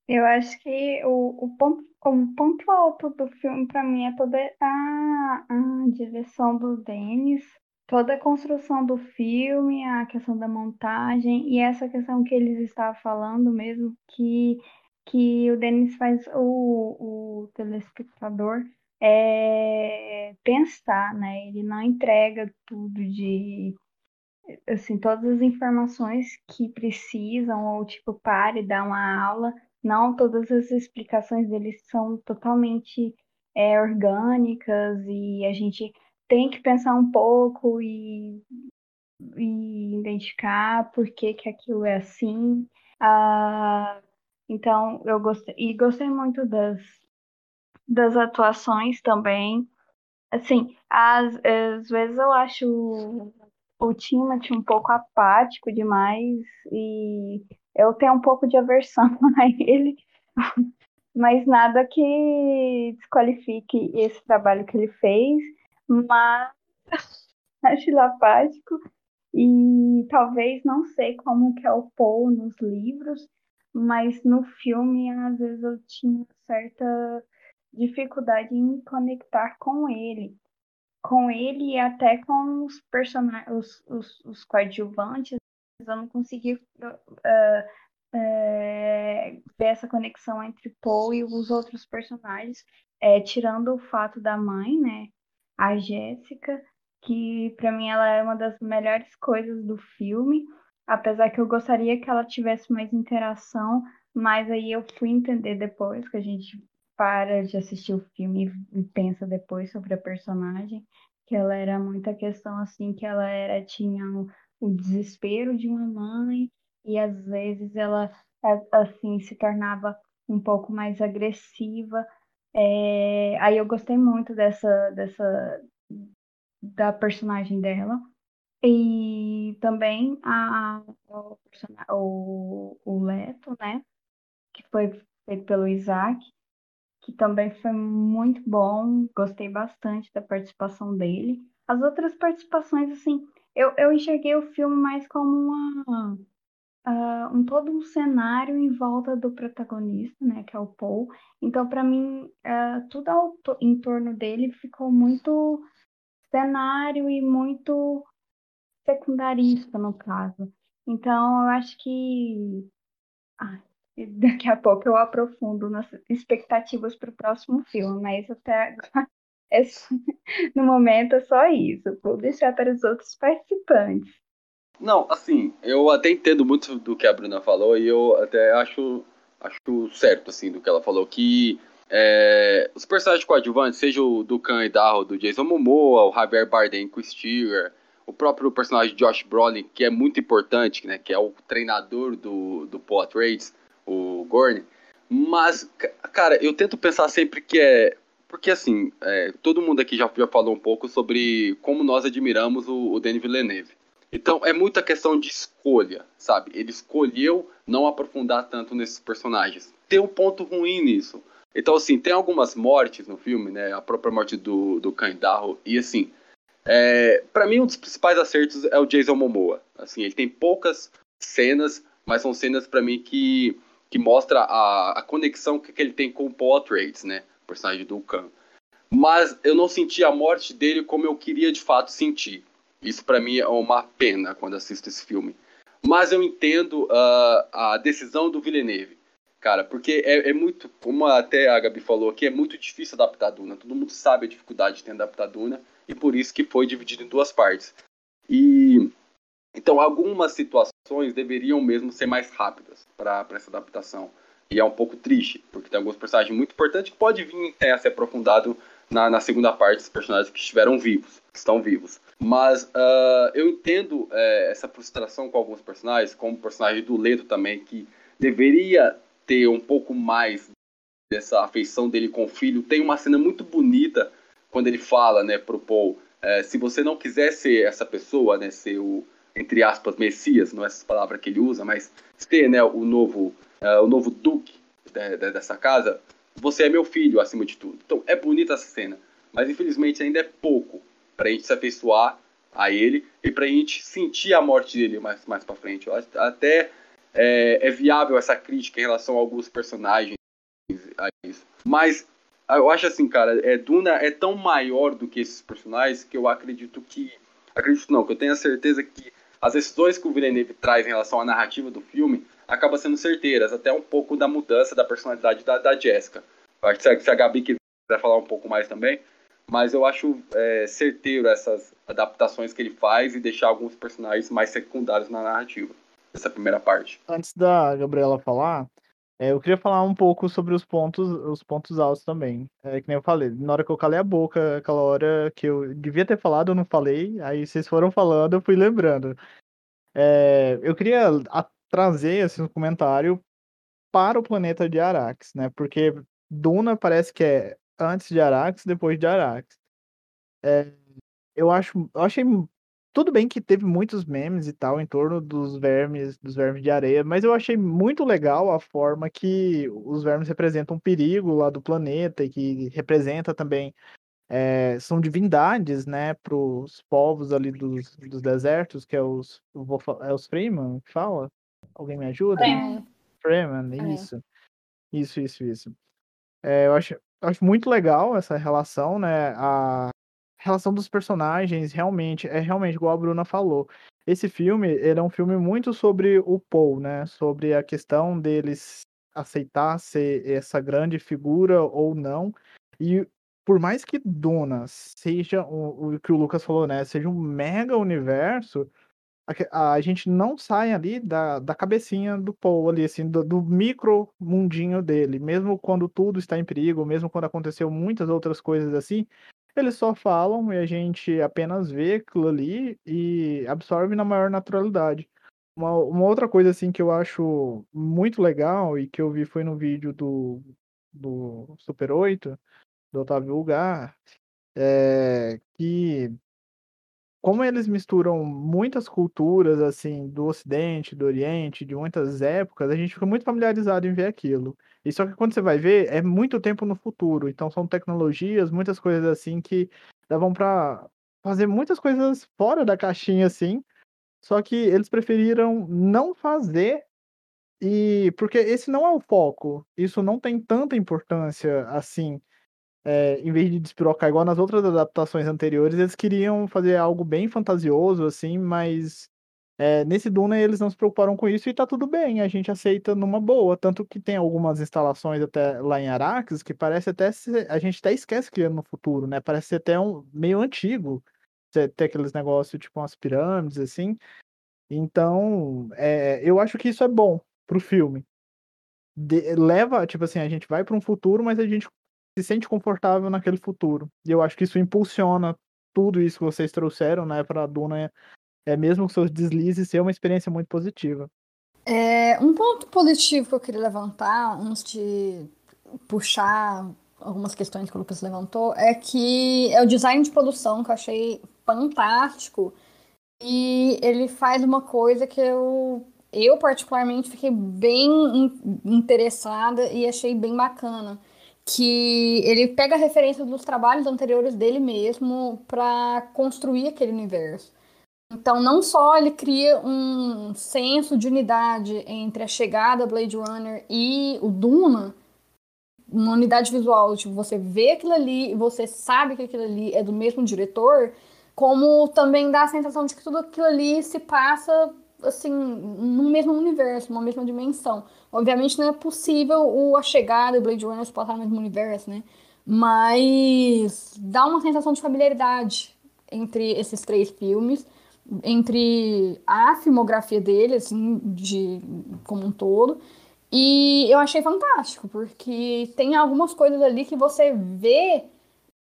Eu acho que o, o, ponto, o ponto alto do filme, para mim, é toda a, a direção do Denis. Toda a construção do filme, a questão da montagem e essa questão que eles estavam falando mesmo, que, que o Denis faz o, o telespectador é, pensar, né? Ele não entrega tudo de assim, todas as informações que precisam, ou tipo, pare, dar uma aula. Não todas as explicações deles são totalmente é, orgânicas e a gente tem que pensar um pouco e, e identificar por que, que aquilo é assim. Ah, então, eu gostei, e gostei muito das, das atuações também. Assim, às, às vezes eu acho o Timothy um pouco apático demais e eu tenho um pouco de aversão [LAUGHS] a ele, mas nada que desqualifique esse trabalho que ele fez, mas [LAUGHS] acho ele apático e talvez não sei como que é o Paul nos livros, mas no filme às vezes eu tinha certa dificuldade em me conectar com ele. Com ele e até com os personagens, os, os, os coadjuvantes, eu não consegui uh, ver essa conexão entre Paul e os outros personagens, é, tirando o fato da mãe, né, a Jéssica, que para mim ela é uma das melhores coisas do filme, apesar que eu gostaria que ela tivesse mais interação, mas aí eu fui entender depois que a gente para de assistir o filme e pensa depois sobre a personagem, que ela era muita questão assim, que ela era tinha o, o desespero de uma mãe e às vezes ela assim se tornava um pouco mais agressiva. É, aí eu gostei muito dessa dessa da personagem dela. E também a, o, o, o Leto, né? Que foi feito pelo Isaac que também foi muito bom, gostei bastante da participação dele. As outras participações, assim, eu, eu enxerguei o filme mais como uma, uh, um todo um cenário em volta do protagonista, né, que é o Paul. Então, para mim, uh, tudo ao, em torno dele ficou muito cenário e muito secundarista, no caso. Então, eu acho que. Ah, [LAUGHS] daqui a pouco eu aprofundo nas expectativas para o próximo filme, mas até agora, [LAUGHS] é no momento é só isso. Vou deixar para os outros participantes. Não, assim, eu até entendo muito do que a Bruna falou e eu até acho, acho certo, assim, do que ela falou, que é, os personagens coadjuvantes, seja o do Khan e Darrow, do Jason Momoa, o Javier Bardem com o Steer, o próprio personagem Josh Brolin, que é muito importante, né, que é o treinador do, do Paul Trades, o Gorn. Mas, cara, eu tento pensar sempre que é. Porque, assim, é, todo mundo aqui já, já falou um pouco sobre como nós admiramos o, o Denis Villeneuve. Então, é muita questão de escolha, sabe? Ele escolheu não aprofundar tanto nesses personagens. Tem um ponto ruim nisso. Então, assim, tem algumas mortes no filme, né? A própria morte do, do Candarro. E, assim, é, para mim, um dos principais acertos é o Jason Momoa. Assim, ele tem poucas cenas, mas são cenas para mim que que mostra a, a conexão que, que ele tem com o Paul Atreides, né? O personagem do Khan. Mas eu não senti a morte dele como eu queria de fato sentir. Isso para mim é uma pena quando assisto esse filme. Mas eu entendo uh, a decisão do Villeneuve, cara, porque é, é, muito, como até a Gabi falou aqui, é muito difícil adaptar a Duna. Todo mundo sabe a dificuldade de ter adaptar a Duna e por isso que foi dividido em duas partes. E então algumas situações deveriam mesmo ser mais rápidas para essa adaptação. E é um pouco triste, porque tem alguns personagens muito importantes que pode vir a ser aprofundado na, na, segunda parte dos personagens que estiveram vivos, que estão vivos. Mas uh, eu entendo é, essa frustração com alguns personagens, como o personagem do Leto também, que deveria ter um pouco mais dessa afeição dele com o filho. Tem uma cena muito bonita quando ele fala, né, pro Paul, é, se você não quiser ser essa pessoa, né, ser o, entre aspas, Messias, não é essa palavra que ele usa, mas ser né, o, novo, uh, o novo duque de, de, dessa casa, você é meu filho acima de tudo. Então é bonita essa cena, mas infelizmente ainda é pouco para a gente se afeiçoar a ele e para a gente sentir a morte dele mais, mais para frente. Eu até é, é, viável essa crítica em relação a alguns personagens a isso. Mas eu acho assim, cara, é, Duna é tão maior do que esses personagens que eu acredito que acredito não, que eu tenho a certeza que as decisões que o Villeneuve traz em relação à narrativa do filme acabam sendo certeiras, até um pouco da mudança da personalidade da, da Jessica. Eu acho que se a Gabi quiser falar um pouco mais também, mas eu acho é, certeiro essas adaptações que ele faz e deixar alguns personagens mais secundários na narrativa. Essa primeira parte. Antes da Gabriela falar, é, eu queria falar um pouco sobre os pontos, os pontos altos também. É, que nem eu falei, na hora que eu calei a boca, aquela hora que eu devia ter falado, eu não falei, aí vocês foram falando, eu fui lembrando. É, eu queria trazer assim, um comentário para o planeta de Arax, né? Porque Duna parece que é antes de Arax, depois de Arax. É, eu acho, eu achei tudo bem que teve muitos memes e tal em torno dos vermes, dos vermes de areia, mas eu achei muito legal a forma que os vermes representam um perigo lá do planeta e que representa também é, são divindades, né, para os povos ali dos, dos desertos, que é os vou, é os Freeman que fala. Alguém me ajuda? Freeman. Freeman, é. isso. Isso, isso, isso. É, eu acho, acho muito legal essa relação, né? A, relação dos personagens realmente é realmente igual a Bruna falou. Esse filme, ele é um filme muito sobre o Paul, né? Sobre a questão deles aceitar ser essa grande figura ou não. E por mais que Duna seja o, o que o Lucas falou, né? Seja um mega universo, a, a, gente não sai ali da, da cabecinha do Paul ali, assim, do, do, micro mundinho dele. Mesmo quando tudo está em perigo, mesmo quando aconteceu muitas outras coisas assim, eles só falam e a gente apenas vê aquilo ali e absorve na maior naturalidade. Uma, uma outra coisa assim que eu acho muito legal e que eu vi foi no vídeo do, do Super 8, do Otávio Lugar, é que como eles misturam muitas culturas, assim, do Ocidente, do Oriente, de muitas épocas, a gente fica muito familiarizado em ver aquilo. E só que quando você vai ver, é muito tempo no futuro. Então são tecnologias, muitas coisas assim que davam para fazer muitas coisas fora da caixinha, assim. Só que eles preferiram não fazer e porque esse não é o foco. Isso não tem tanta importância assim é, em vez de despirocar igual nas outras adaptações anteriores, eles queriam fazer algo bem fantasioso, assim, mas é, nesse Duna eles não se preocuparam com isso e tá tudo bem, a gente aceita numa boa. Tanto que tem algumas instalações até lá em Arax que parece até. A gente até esquece que é no futuro, né? Parece ser até um meio antigo. Ter aqueles negócios tipo umas pirâmides, assim. Então, é, eu acho que isso é bom pro filme. De, leva, tipo assim, a gente vai para um futuro, mas a gente se sente confortável naquele futuro. E eu acho que isso impulsiona tudo isso que vocês trouxeram, né, para a Duna, é mesmo com seus deslizes, ser uma experiência muito positiva. É, um ponto positivo que eu queria levantar, antes de puxar algumas questões que o Lucas levantou, é que é o design de produção que eu achei fantástico. E ele faz uma coisa que eu, eu particularmente fiquei bem interessada e achei bem bacana que ele pega a referência dos trabalhos anteriores dele mesmo para construir aquele universo. Então, não só ele cria um senso de unidade entre a chegada Blade Runner e o Duna, uma unidade visual, tipo, você vê aquilo ali e você sabe que aquilo ali é do mesmo diretor, como também dá a sensação de que tudo aquilo ali se passa assim, no mesmo universo, numa mesma dimensão. Obviamente não é possível o A Chegada e Blade Runner se passar no mesmo universo, né? Mas dá uma sensação de familiaridade entre esses três filmes, entre a filmografia dele, assim, de, como um todo. E eu achei fantástico, porque tem algumas coisas ali que você vê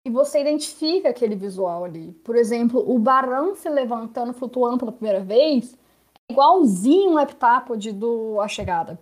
e você identifica aquele visual ali. Por exemplo, o Barão se levantando, flutuando pela primeira vez, igualzinho um heptápode do A Chegada.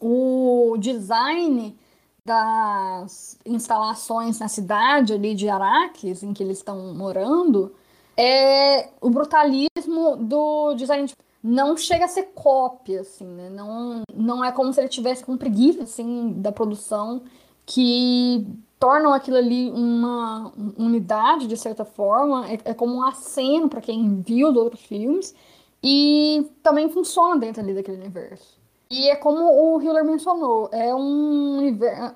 O design das instalações na cidade ali de Araques, em que eles estão morando, é o brutalismo do design. De... Não chega a ser cópia, assim, né? Não, não é como se ele tivesse com preguiça, assim, da produção, que tornam aquilo ali uma unidade, de certa forma. É, é como um aceno para quem viu os outros filmes. E também funciona dentro ali daquele universo. E é como o Hiller mencionou, é, um,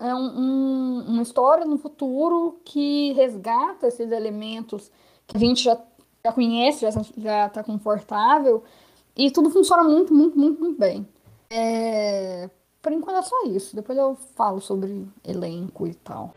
é um, um, uma história no futuro que resgata esses elementos que a gente já já conhece, já, já tá confortável. E tudo funciona muito, muito, muito, muito bem. É... Por enquanto é só isso. Depois eu falo sobre elenco e tal.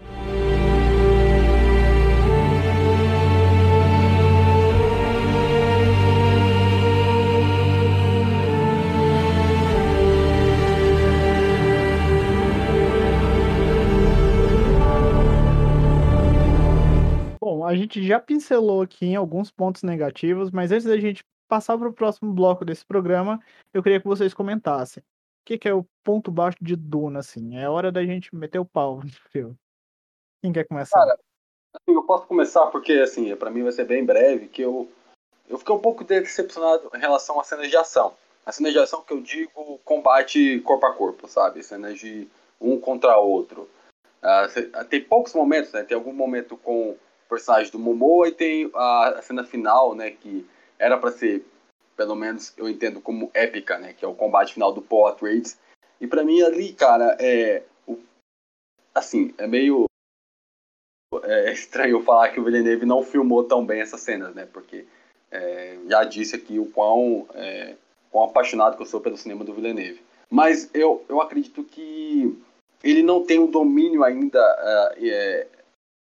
A gente já pincelou aqui em alguns pontos negativos, mas antes da gente passar para o próximo bloco desse programa, eu queria que vocês comentassem. O que, que é o ponto baixo de Duna, assim? É hora da gente meter o pau [LAUGHS] no filme. Quem quer começar? Cara, assim, eu posso começar porque, assim, para mim vai ser bem breve, que eu, eu fiquei um pouco decepcionado em relação às cenas de ação. A cena de ação que eu digo combate corpo a corpo, sabe? Cenas de um contra outro. Uh, tem poucos momentos, né? Tem algum momento com personagem do Momoa e tem a, cena final, né? Que era para ser, pelo menos eu entendo como épica, né? Que é o combate final do Paul Atreides. E para mim ali, cara, é o, assim, é meio é estranho falar que o Villeneuve não filmou tão bem essas cenas, né? Porque é, já disse aqui o quão, é, quão apaixonado que eu sou pelo cinema do Villeneuve. Mas eu, eu acredito que ele não tem o domínio ainda é,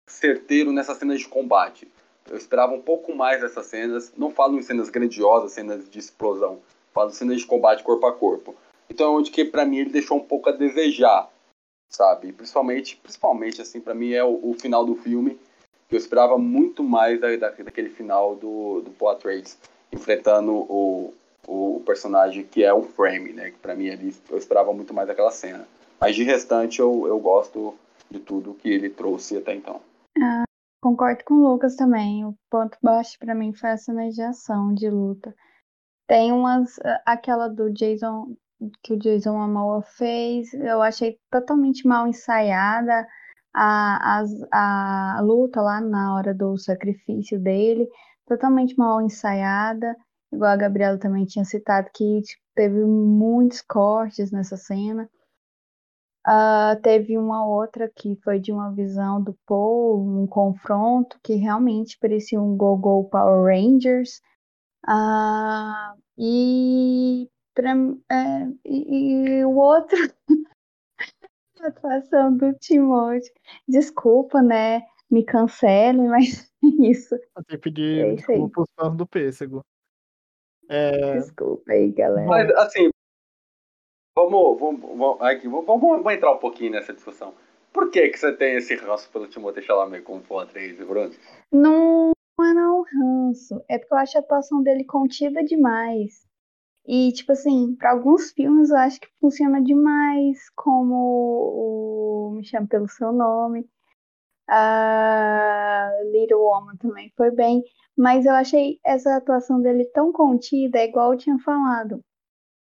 certeiro nessas cenas de combate. Eu esperava um pouco mais dessas cenas. Não falo em cenas grandiosas, cenas de explosão. Falo em cenas de combate corpo a corpo. Então, é onde que para mim ele deixou um pouco a desejar, sabe? Principalmente, principalmente assim, para mim é o, o, final do filme. Que eu esperava muito mais da, da, daquele final do, do Paul Atreides enfrentando o, o personagem que é um frame, né? Que para mim eu esperava muito mais daquela cena. Mas de restante eu, eu gosto de tudo que ele trouxe até então. Concordo com o Lucas também. O ponto baixo para mim foi a cena de luta. Tem umas. Aquela do Jason. Que o Jason Momoa fez, eu achei totalmente mal ensaiada a, a, a luta lá na hora do sacrifício dele, totalmente mal ensaiada. Igual a Gabriela também tinha citado que tipo, teve muitos cortes nessa cena. Uh, teve uma outra que foi de uma visão do Paul, um confronto que realmente parecia um Go-Go Power Rangers. Uh, e, pra, é, e, e, o outro, [LAUGHS] a atuação do Timóteo. Desculpa, né? Me cancelem, mas [LAUGHS] é isso. Até pedir é desculpa os fãs do pêssego. É... Desculpa aí, galera. Mas, assim, Vamos, vamos, vamos, vamos, entrar um pouquinho nessa discussão. Por que, que você tem esse ranço pelo Timothée Chalamet como fã 3, Bruno? Não, não é não ranço. É porque eu acho a atuação dele contida demais. E, tipo assim, para alguns filmes eu acho que funciona demais, como o Me Chame Pelo Seu Nome. A Little Woman também foi bem. Mas eu achei essa atuação dele tão contida, igual eu tinha falado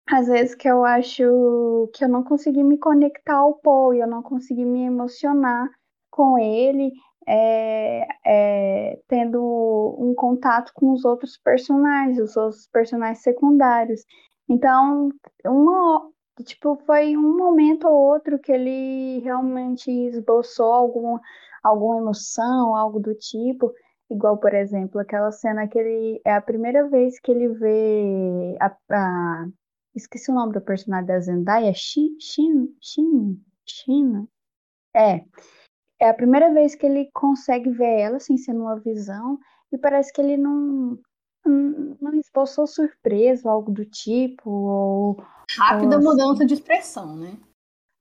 às vezes que eu acho que eu não consegui me conectar ao Paul, eu não consegui me emocionar com ele, é, é, tendo um contato com os outros personagens, os outros personagens secundários. Então, uma, tipo, foi um momento ou outro que ele realmente esboçou algum, alguma emoção, algo do tipo. Igual, por exemplo, aquela cena que ele. É a primeira vez que ele vê a, a Esqueci o nome do personagem da Zendaya. Shin, Shin, Shin, Shin. É. É a primeira vez que ele consegue ver ela sem ser numa visão. E parece que ele não, não esboçou surpresa algo do tipo. Ou, Rápida ou, assim. mudança de expressão, né?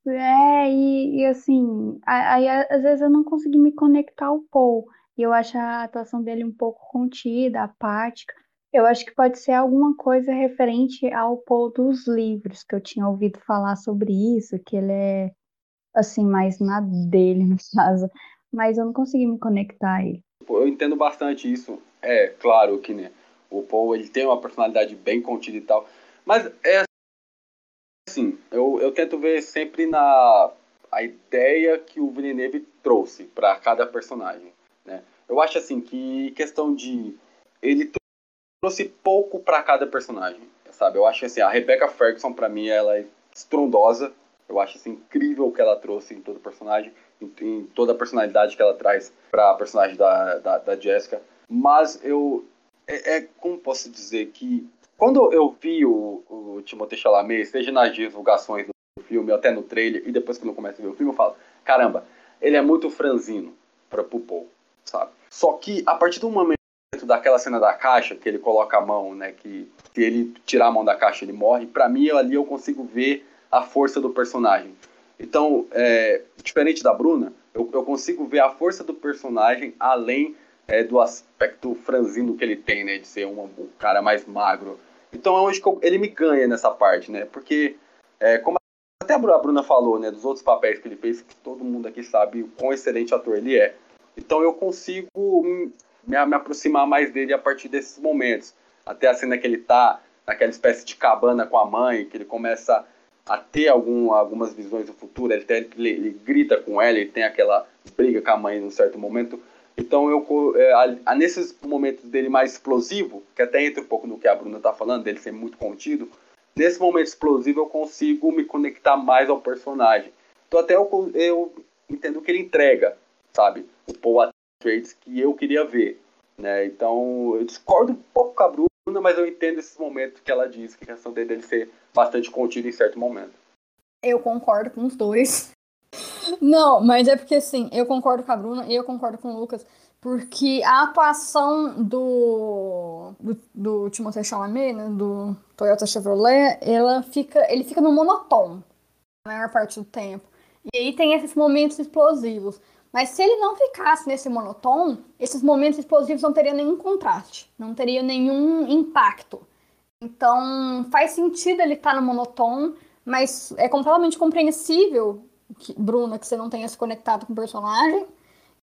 É, e, e assim, aí às vezes eu não consegui me conectar ao Paul. E eu acho a atuação dele um pouco contida, apática. Eu acho que pode ser alguma coisa referente ao Paul dos livros, que eu tinha ouvido falar sobre isso, que ele é, assim, mais na dele, [LAUGHS] no caso. Mas eu não consegui me conectar a ele. Eu entendo bastante isso. É claro que né, o Paul ele tem uma personalidade bem contida e tal. Mas é assim, eu, eu tento ver sempre na a ideia que o Villeneuve trouxe para cada personagem. Né? Eu acho assim que questão de ele trouxe pouco para cada personagem, sabe? Eu acho assim, a Rebecca Ferguson para mim ela é estrondosa. Eu acho assim, incrível o que ela trouxe em todo personagem, em, em toda a personalidade que ela traz para a personagem da, da, da Jessica. Mas eu é, é, como posso dizer que quando eu vi o, o Timothée Chalamet, seja nas divulgações do filme, até no trailer, e depois quando eu começo a ver o filme, eu falo, caramba, ele é muito franzino para Paul, sabe? Só que a partir do momento daquela cena da caixa, que ele coloca a mão, né, que se ele tirar a mão da caixa ele morre, para mim ali eu consigo ver a força do personagem. Então, é, diferente da Bruna, eu, eu, consigo ver a força do personagem além é, do aspecto franzino que ele tem, né, de ser um, um cara mais magro. Então é onde ele me ganha nessa parte, né? Porque, é, como até a Bruna falou, né, dos outros papéis que ele fez, que todo mundo aqui sabe o quão excelente ator ele é. Então eu consigo me, me aproximar mais dele a partir desses momentos. Até a cena que ele tá naquela espécie de cabana com a mãe, que ele começa a ter algum, algumas visões do futuro, ele, ele, ele, grita com ela, ele tem aquela briga com a mãe num certo momento. Então, eu, é, nesses momentos dele mais explosivo, que até entra um pouco no que a Bruna tá falando, dele ser muito contido, nesse momento explosivo eu consigo me conectar mais ao personagem. Então, até eu, eu entendo que ele entrega, sabe? O Paul Atreides que eu queria ver. Né? Então, eu discordo um pouco com a Bruna, mas eu entendo esses momentos que ela diz, que a questão dele ser bastante contido em certo momento. Eu concordo com os dois. Não, mas é porque assim, eu concordo com a Bruna e eu concordo com o Lucas, porque a atuação do, do, do Timothée Chalamet, né, do Toyota Chevrolet, ela fica, ele fica no monotone a maior parte do tempo. E aí tem esses momentos explosivos. Mas se ele não ficasse nesse monotom, esses momentos explosivos não teriam nenhum contraste, não teriam nenhum impacto. Então faz sentido ele estar no monotom, mas é completamente compreensível que, Bruna, que você não tenha se conectado com o personagem.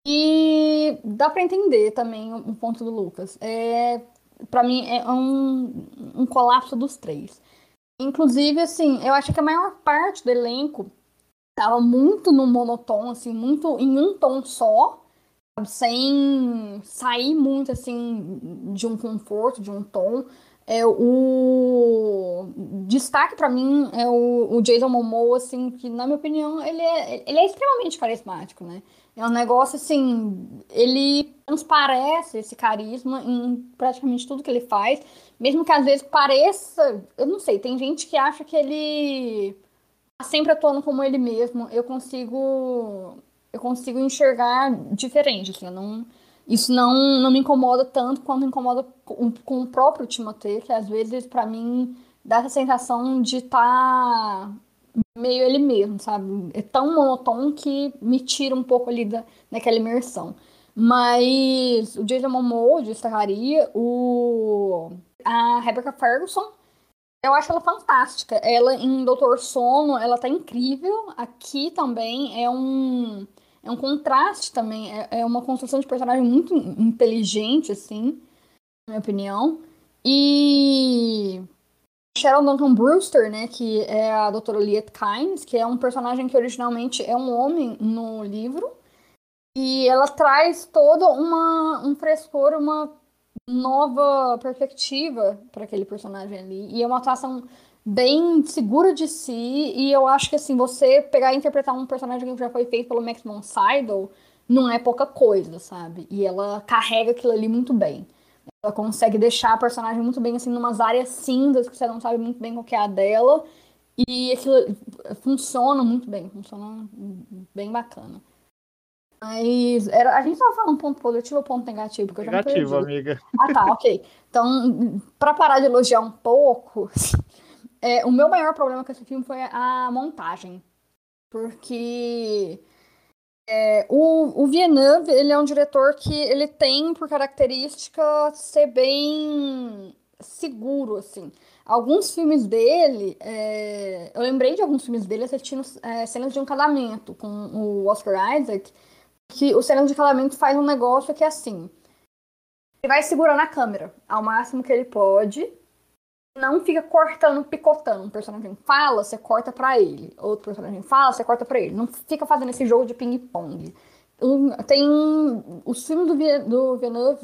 E dá para entender também o, o, ponto do Lucas. É, para mim é um, um colapso dos três. Inclusive, assim, eu acho que a maior parte do elenco tava muito no monotom, assim, muito em um tom só, sem sair muito, assim, de um conforto, de um tom. É, o destaque para mim é o, o, Jason Momoa, assim, que na minha opinião ele é, ele é extremamente carismático, né? É um negócio assim, ele transparece esse carisma em praticamente tudo que ele faz, mesmo que às vezes pareça, eu não sei, tem gente que acha que ele sempre atuando como ele mesmo. Eu consigo eu consigo enxergar diferente, assim, não isso não, não me incomoda tanto quanto incomoda com, com o próprio Timothée, que às vezes, para mim, dá essa sensação de estar tá meio ele mesmo, sabe? É tão monotônico que me tira um pouco ali da, daquela imersão. Mas o Jason Momoa, destacaria, o, a Rebecca Ferguson, eu acho ela fantástica. Ela em Doutor Sono, ela tá incrível. Aqui também é um é um contraste também, é, é uma construção de personagem muito inteligente, assim, na minha opinião. E Sharon Duncan Brewster, né, que é a doutora Liet Kynes, que é um personagem que originalmente é um homem no livro, e ela traz toda uma um frescor, uma nova perspectiva para aquele personagem ali, e é uma atuação bem segura de si, e eu acho que assim, você pegar e interpretar um personagem que já foi feito pelo Max von Sydow não é pouca coisa, sabe? E ela carrega aquilo ali muito bem. Ela consegue deixar a personagem muito bem, assim, numas áreas cinzas que você não sabe muito bem qual é a dela. E aquilo funciona muito bem, funciona bem bacana. Mas era, a gente tava falando ponto positivo ou ponto negativo? Porque negativo, eu já amiga. Ah, tá, ok. Então, para parar de elogiar um pouco, é, o meu maior problema com esse filme foi a montagem. Porque é, o, o Villeneuve, ele é um diretor que ele tem por característica ser bem seguro, assim. Alguns filmes dele, é, eu lembrei de alguns filmes dele assistindo é, cenas de um casamento com o Oscar Isaac, que o cenas de casamento faz um negócio que é assim, ele vai segurando a câmera ao máximo que ele pode, não fica cortando, picotando. Um personagem fala, você corta pra ele. Outro personagem fala, você corta pra ele. Não fica fazendo esse jogo de ping-pong. Tem os filmes do, do Villeneuve,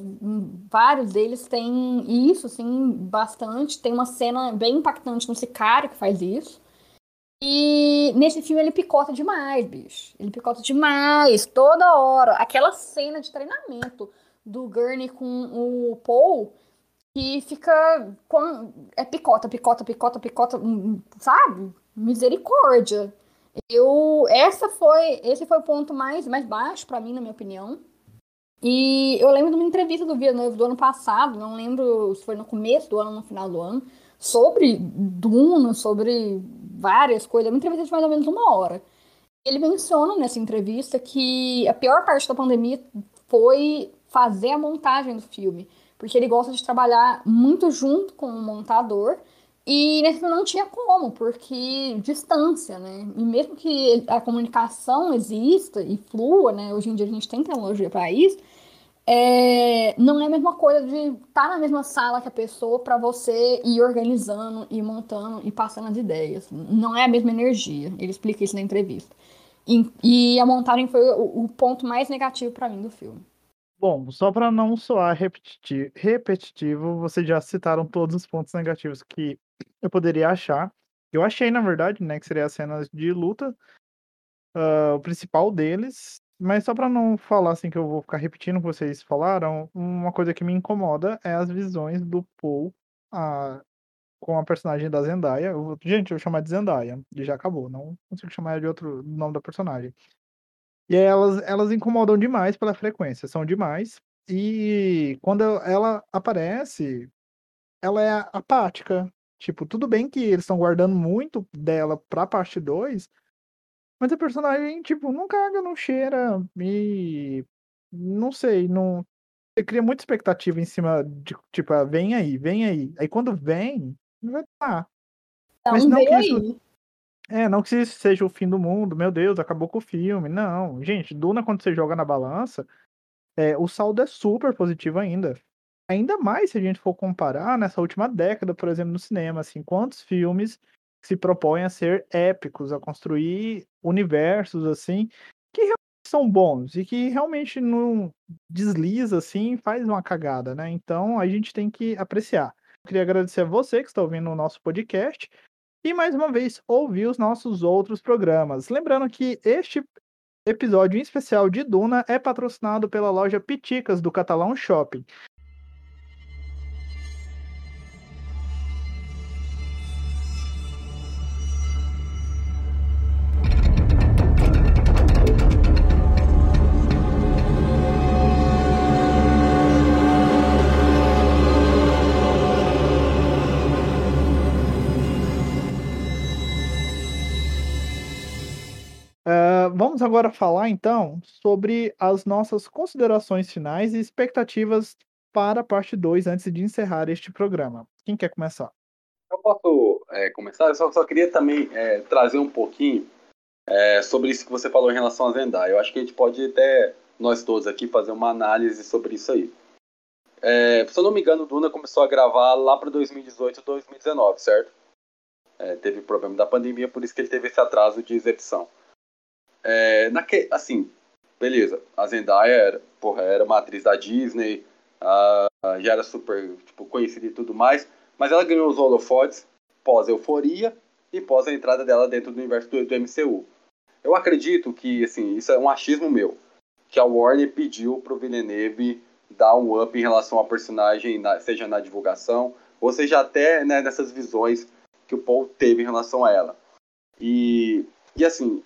vários deles têm isso, assim, bastante. Tem uma cena bem impactante no Sicário que faz isso. E nesse filme ele picota demais, bicho. Ele picota demais, toda hora. Aquela cena de treinamento do Gurney com o Paul que fica com. É picota, picota, picota, picota, hum, hum, sabe? Misericórdia. Eu. Essa foi. Esse foi o ponto mais, mais baixo para mim, na minha opinião. E eu lembro de uma entrevista do Villeneuve do ano passado, não lembro se foi no começo do ano ou no final do ano, sobre Duna, sobre várias coisas, uma entrevista de mais ou menos uma hora. Ele menciona nessa entrevista que a pior parte da pandemia foi fazer a montagem do filme, porque ele gosta de trabalhar muito junto com o montador e nesse não tinha como, porque distância, né? E mesmo que a comunicação exista e flua, né? Hoje em dia a gente tem tecnologia para isso, é, não é a mesma coisa de estar tá na mesma sala que a pessoa para você ir organizando, ir montando e passando as ideias. Não é a mesma energia. Ele explica isso na entrevista. E, e a montagem foi o, o ponto mais negativo para mim do filme. Bom, só para não soar repetitivo, repetitivo, vocês já citaram todos os pontos negativos que eu poderia achar. Eu achei, na verdade, né, que seria as cenas de luta, uh, o principal deles. Mas só para não falar assim que eu vou ficar repetindo o que vocês falaram, uma coisa que me incomoda é as visões do Paul a, com a personagem da Zendaya. Eu, gente, eu vou chamar de Zendaya, e já acabou, não consigo chamar de outro nome da personagem. E elas, elas incomodam demais pela frequência, são demais. E quando ela aparece, ela é apática. Tipo, tudo bem que eles estão guardando muito dela pra parte 2, mas a personagem, tipo, não caga, não cheira e. Não sei, não. Você cria muita expectativa em cima de, tipo, ah, vem aí, vem aí. Aí quando vem, vai estar. Então, Mas não que isso. Aí. É, não que isso seja o fim do mundo, meu Deus, acabou com o filme. Não, gente, Duna, quando você joga na balança, é, o saldo é super positivo ainda. Ainda mais se a gente for comparar nessa última década, por exemplo, no cinema, assim, quantos filmes se propõem a ser épicos, a construir universos, assim, que realmente são bons e que realmente não desliza, assim, faz uma cagada, né? Então, a gente tem que apreciar. Eu queria agradecer a você que está ouvindo o nosso podcast e mais uma vez ouvir os nossos outros programas. Lembrando que este episódio em especial de Duna é patrocinado pela loja Piticas do Catalão Shopping. Vamos agora falar então sobre as nossas considerações finais e expectativas para a parte 2 antes de encerrar este programa. Quem quer começar? Eu posso é, começar? Eu só, só queria também é, trazer um pouquinho é, sobre isso que você falou em relação a Zendaya. Eu acho que a gente pode até, nós todos aqui, fazer uma análise sobre isso aí. É, se eu não me engano, o Duna começou a gravar lá para 2018, 2019, certo? É, teve problema da pandemia, por isso que ele teve esse atraso de exibição. É, naque, assim, beleza, a Zendaya era, porra, era uma atriz da Disney, já era super tipo, conhecida e tudo mais, mas ela ganhou os holofotes pós-euforia e pós a entrada dela dentro do universo do, do, MCU. Eu acredito que, assim, isso é um achismo meu, que a Warner pediu pro Villeneuve dar um up em relação ao personagem, na, seja na divulgação, ou seja até né, nessas visões que o Paul teve em relação a ela. E, e assim,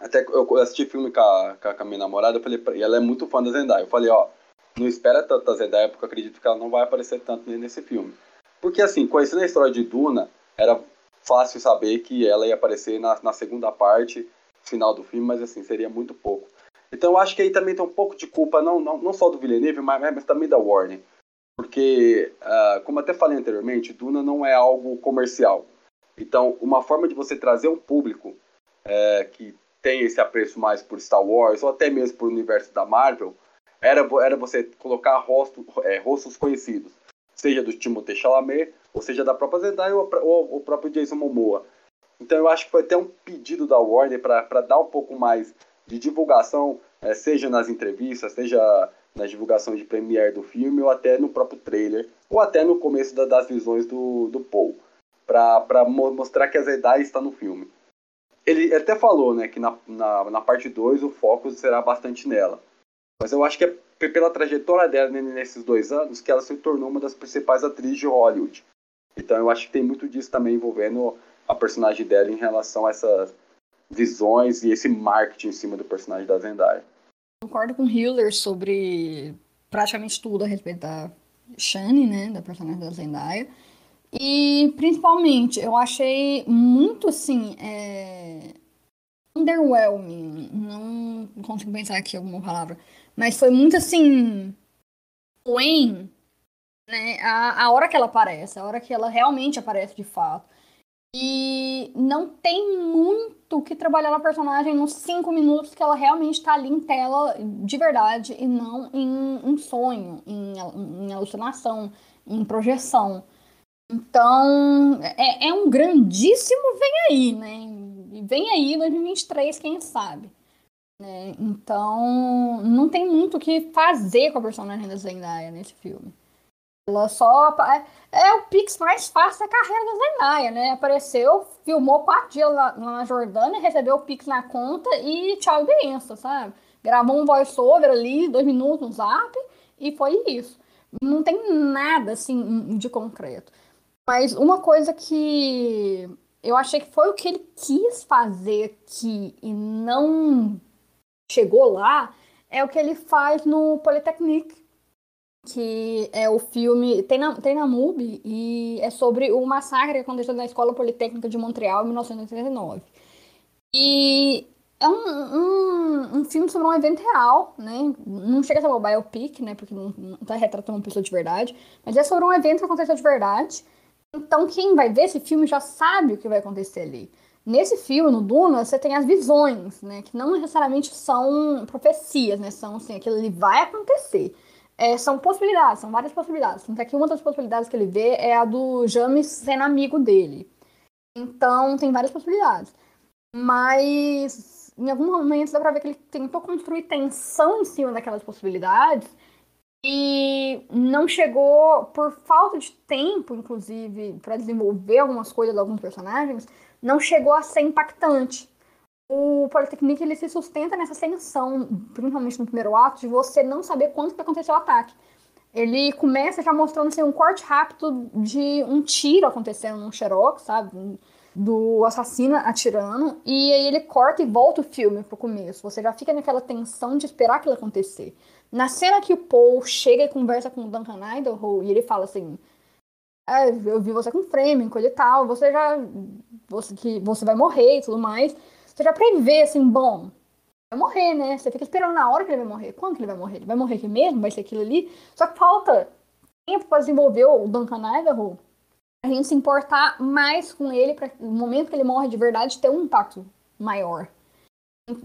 até eu assisti filme com a, com a minha namorada, eu falei, e ela é muito fã da Zendaya. Eu falei, ó, não espera tanto a Zendaya, porque eu acredito que ela não vai aparecer tanto nesse filme. Porque, assim, conhecendo a história de Duna, era fácil saber que ela ia aparecer na, na segunda parte, final do filme, mas, assim, seria muito pouco. Então, eu acho que aí também tem um pouco de culpa, não, não, não só do Villeneuve, mas, mas também da Warner. Porque, uh, como até falei anteriormente, Duna não é algo comercial. Então, uma forma de você trazer um público é, que tem esse apreço mais por Star Wars, ou até mesmo por universo da Marvel, era, era você colocar rosto, é, rostos conhecidos, seja do Timothée Chalamet, ou seja da própria Zendaya ou, ou o próprio Jason Momoa. Então eu acho que foi até um pedido da Warner para dar um pouco mais de divulgação, é, seja nas entrevistas, seja na divulgação de premiere do filme, ou até no próprio trailer, ou até no começo da, das visões do, do Paul, para mostrar que a Zendaya está no filme ele até falou, né, que na, na, na parte 2 o foco será bastante nela. Mas eu acho que é pela trajetória dela nesses dois anos que ela se tornou uma das principais atrizes de Hollywood. Então eu acho que tem muito disso também envolvendo a personagem dela em relação a essas visões e esse marketing em cima do personagem da Zendaya. Concordo com Hiller sobre praticamente tudo a respeito da Shani, né, da personagem da Zendaya. E principalmente, eu achei muito assim, é... underwhelming. Não consigo pensar aqui alguma palavra. Mas foi muito assim. Wayne, né? A, a hora que ela aparece, a hora que ela realmente aparece de fato. E não tem muito que trabalhar na personagem nos cinco minutos que ela realmente está ali em tela de verdade e não em um sonho, em, em alucinação, em projeção. Então, é, é, um grandíssimo vem aí, né? Vem aí 2023, quem sabe. Né? Então, não tem muito o que fazer com a personagem da Zendaya nesse filme. Ela só. É o Pix mais fácil da carreira da Zendaya, né? Apareceu, filmou quatro dias lá, na Jordânia, recebeu o Pix na conta e tchau e benção, sabe? Gravou um voice-over ali, dois minutos no zap, e foi isso. Não tem nada, assim, de concreto. Mas uma coisa que eu achei que foi o que ele quis fazer aqui e não chegou lá é o que ele faz no Polytechnique que é o filme. Tem na, tem na MUBI e é sobre o massacre que aconteceu na Escola Politécnica de Montreal em 1989. E é um, um, um, filme sobre um evento real, né? Não chega a ser uma biopic, né? Porque não, não tá retratando uma pessoa de verdade, mas é sobre um evento que aconteceu de verdade. Então, quem vai ver esse filme já sabe o que vai acontecer ali. Nesse filme, no Duna, você tem as visões, né? Que não necessariamente são profecias, né? São assim, aquilo ali vai acontecer. É, são possibilidades, são várias possibilidades. Então, aqui uma das possibilidades que ele vê é a do James sendo amigo dele. Então, tem várias possibilidades. Mas, em algum momento, dá pra ver que ele tentou construir tensão em cima daquelas possibilidades e não chegou, por falta de tempo, inclusive, para desenvolver algumas coisas de alguns personagens, não chegou a ser impactante o Polytechnique ele se sustenta nessa tensão, principalmente no primeiro ato, de você não saber quando vai acontecer o ataque. Ele começa já mostrando assim, um corte rápido de um tiro acontecendo num Xerox, sabe? Do assassino atirando, e aí ele corta e volta o filme pro começo. Você já fica naquela tensão de esperar aquilo acontecer. Na cena que o Paul chega e conversa com o Duncan Idaho, e ele fala assim: é, Eu vi você com Fremen, coisa e tal, você já. Você, que você vai morrer e tudo mais. Você já prevê, assim, bom, vai morrer, né? Você fica esperando na hora que ele vai morrer. Quando que ele vai morrer? Ele vai morrer aqui mesmo? Vai ser aquilo ali? Só que falta tempo para desenvolver o Duncan Idaho, a gente se importar mais com ele, para no momento que ele morre de verdade, ter um impacto maior.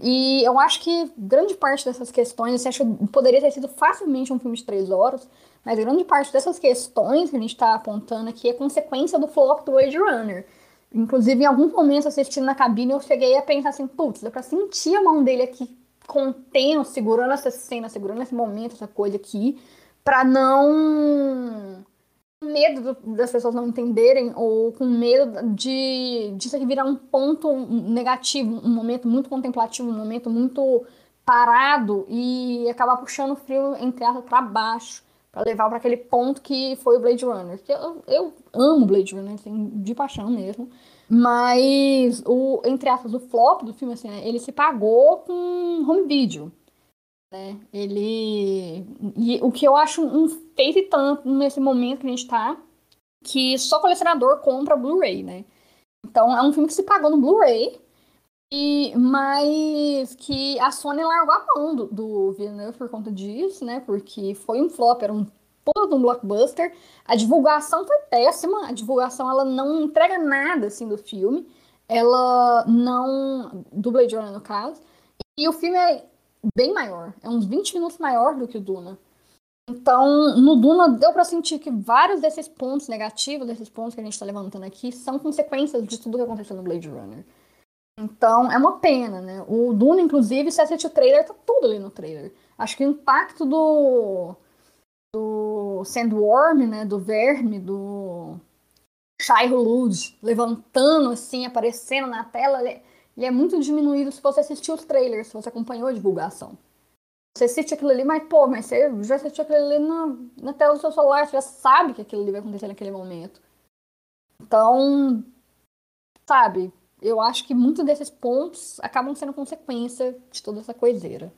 E eu acho que grande parte dessas questões, você acha poderia ter sido facilmente um filme de três horas, mas grande parte dessas questões que a gente está apontando aqui é consequência do flop do Age Runner. Inclusive, em alguns momentos assistindo na cabine, eu cheguei a pensar assim, putz, dá pra sentir a mão dele aqui contendo, segurando essa cena, segurando esse momento, essa coisa aqui, para não medo das pessoas não entenderem ou com medo de disso aqui virar um ponto negativo, um momento muito contemplativo, um momento muito parado e acabar puxando o frio entre aspas para baixo para levar para aquele ponto que foi o Blade Runner. Eu, eu amo Blade Runner, assim, de paixão mesmo. Mas o, entre aspas, o flop do filme, assim, né, ele se pagou com home video. Né? Ele. E o que eu acho um feito tanto nesse momento que a gente tá, que só colecionador compra Blu-ray, né? Então é um filme que se pagou no Blu-ray. E, mas que a Sony largou a mão do, do Villeneuve por conta disso, né? Porque foi um flop, era um todo um blockbuster. A divulgação foi péssima. A divulgação ela não entrega nada assim do filme. Ela não do Blade Runner no caso. E o filme é bem maior, é uns 20 minutos maior do que o Duna. Então, no Duna deu para sentir que vários desses pontos negativos, desses pontos que a gente está levantando aqui, são consequências de tudo que aconteceu no Blade Runner. Então, é uma pena, né? O Duna, inclusive, se assiste o trailer, tá tudo ali no trailer. Acho que o impacto do, do Sandworm, né? Do verme, do Shai Hulud levantando, assim, aparecendo na tela, ele, é muito diminuído se você assistiu os trailers, se você acompanhou a divulgação. Você assiste aquilo ali, mas, pô, mas você já assistiu aquilo ali na, na tela do seu celular, você já sabe que aquilo ali vai acontecer naquele momento. Então, sabe, eu acho que muitos desses pontos acabam sendo consequência de toda essa coiseira.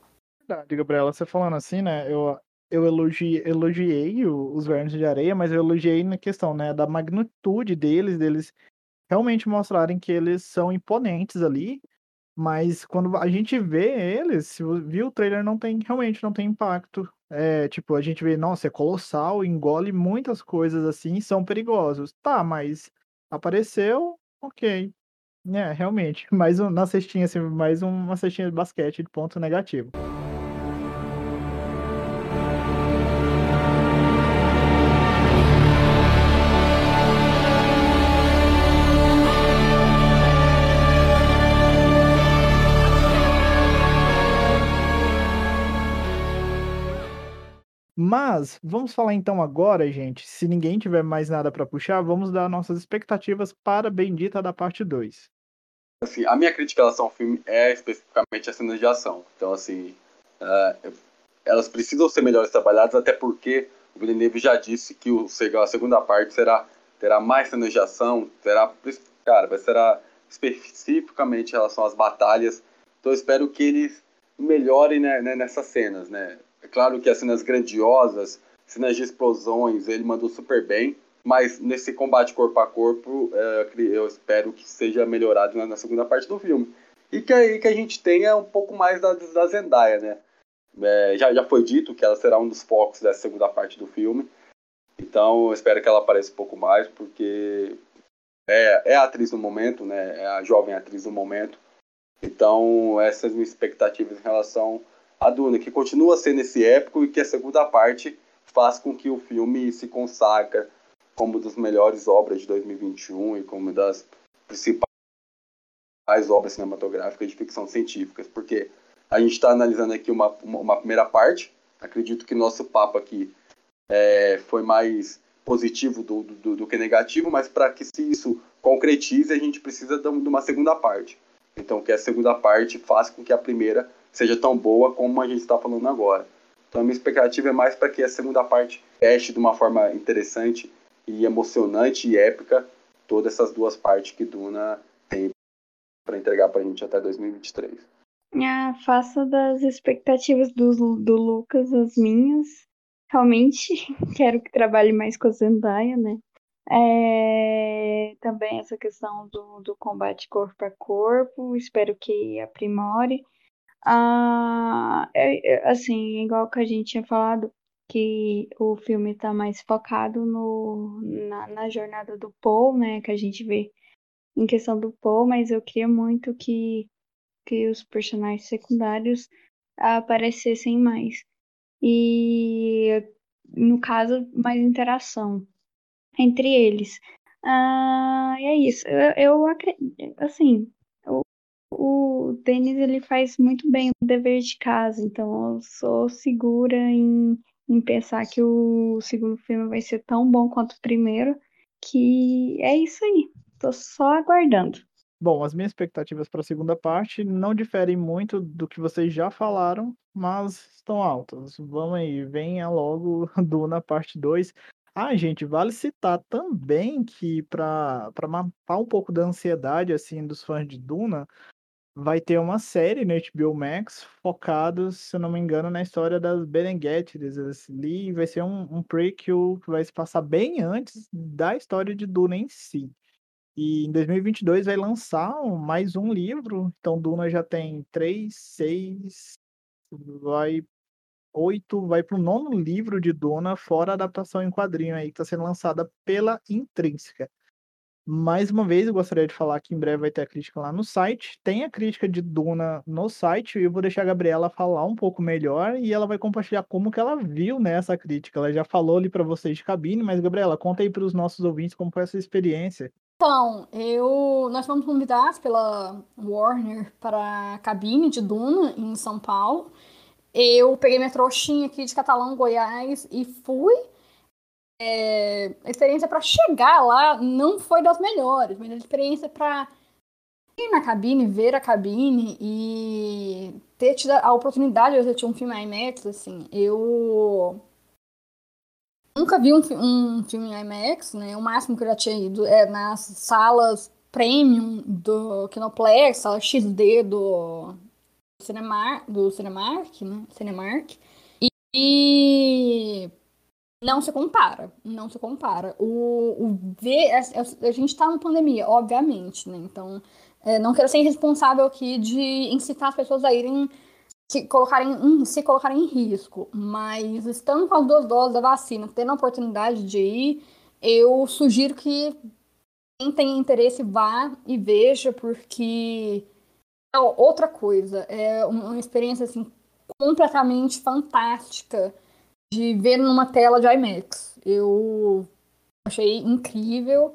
Verdade, Gabriela, você falando assim, né? Eu, eu elogiei, elogiei os vermes de areia, mas eu elogiei na questão, né, da magnitude deles, deles realmente mostrarem que eles são imponentes ali, mas quando a gente vê eles, se viu o trailer, não tem, realmente não tem impacto. É, tipo, a gente vê, nossa, é colossal, engole muitas coisas assim, são perigosos. Tá, mas apareceu, ok. É, realmente, [LAUGHS] mais um, na cestinha, assim, mais uma cestinha de basquete de ponto negativo. Mas vamos falar então agora, gente. Se ninguém tiver mais nada para puxar, vamos dar nossas expectativas para Bendita da parte 2. Assim, a minha crítica em relação ao filme é especificamente as cenas de ação. Então, assim, uh, elas precisam ser melhores trabalhadas, até porque o Villeneuve já disse que o, a segunda parte será terá mais cenas de ação, terá, cara, vai será especificamente em relação às batalhas. Então, eu espero que eles melhorem né, né, nessas cenas, né? Claro que as cenas grandiosas, cenas de explosões, ele mandou super bem, mas nesse combate corpo a corpo, é, eu espero que seja melhorado na, segunda parte do filme. E que aí que a gente tenha um pouco mais da, da Zendaya, né? É, já, já foi dito que ela será um dos focos dessa segunda parte do filme. Então eu espero que ela apareça um pouco mais, porque é, é a atriz do momento, né? É a jovem atriz do momento. Então essas minhas expectativas em relação a Duna, que continua sendo esse épico e que a segunda parte faz com que o filme se consagra como das melhores obras de 2021 e como das principais obras cinematográficas de ficção científica, porque a gente está analisando aqui uma, uma, uma, primeira parte, acredito que nosso papo aqui é, foi mais positivo do, do, do que negativo, mas para que se isso concretize, a gente precisa de uma segunda parte. Então, que a segunda parte faça com que a primeira seja tão boa como a gente está falando agora. Então a minha expectativa é mais para que a segunda parte feche de uma forma interessante e emocionante e épica todas essas duas partes que Duna tem para entregar para a gente até 2023. Ah, faça das expectativas do, do Lucas as minhas. Realmente [LAUGHS] quero que trabalhe mais com a Zendaya, né? É, também essa questão do, do combate corpo a corpo, espero que aprimore. Ah, é, é, assim, igual que a gente tinha falado, que o filme está mais focado no, na, na jornada do Paul, né? Que a gente vê em questão do Paul, mas eu queria muito que, que os personagens secundários aparecessem mais. E, no caso, mais interação entre eles. Ah, é isso. Eu, eu acredito, assim, o Denis ele faz muito bem o dever de casa, então eu sou segura em, em pensar que o segundo filme vai ser tão bom quanto o primeiro, que é isso aí. Tô só aguardando. Bom, as minhas expectativas para a segunda parte não diferem muito do que vocês já falaram, mas estão altas. Vamos aí, venha logo [LAUGHS] Duna parte 2. Ah, gente, vale citar também que para matar um pouco da ansiedade assim dos fãs de Duna, vai ter uma série no HBO Max focado, se eu não me engano, na história das Gesserit ali, vai ser um, um prequel que vai se passar bem antes da história de Duna em si. E em 2022 vai lançar mais um livro, então Duna já tem três, seis, vai oito, vai para o nono livro de Duna, fora a adaptação em quadrinho aí que está sendo lançada pela Intrínseca. Mais uma vez, eu gostaria de falar que em breve vai ter a crítica lá no site. Tem a crítica de Duna no site e eu vou deixar a Gabriela falar um pouco melhor e ela vai compartilhar como que ela viu nessa crítica. Ela já falou ali para vocês de cabine, mas Gabriela, conta aí para os nossos ouvintes como foi essa experiência. Então, eu nós fomos convidados pela Warner para a cabine de Duna em São Paulo. Eu peguei minha trouxinha aqui de Catalão, Goiás e fui é, a experiência para chegar lá não foi das melhores, mas a experiência para ir na cabine, ver a cabine e ter tido a oportunidade de assistir um filme IMAX, assim, eu nunca vi um, um filme IMAX, né? O máximo que eu já tinha ido é nas salas premium do Kinoplex, sala XD do Cinemar, do Cinemark, né? Cinemark. E, e não se compara, não se compara. O, o ver, a, a, a gente está numa pandemia, obviamente, né? Então, é, não quero ser irresponsável aqui de incitar as pessoas a irem se colocarem, se colocarem em risco, mas estando com as duas doses da vacina, tendo a oportunidade de ir, eu sugiro que quem tem interesse vá e veja, porque é outra coisa, é uma experiência assim completamente fantástica de ver numa tela de IMAX. Eu achei incrível.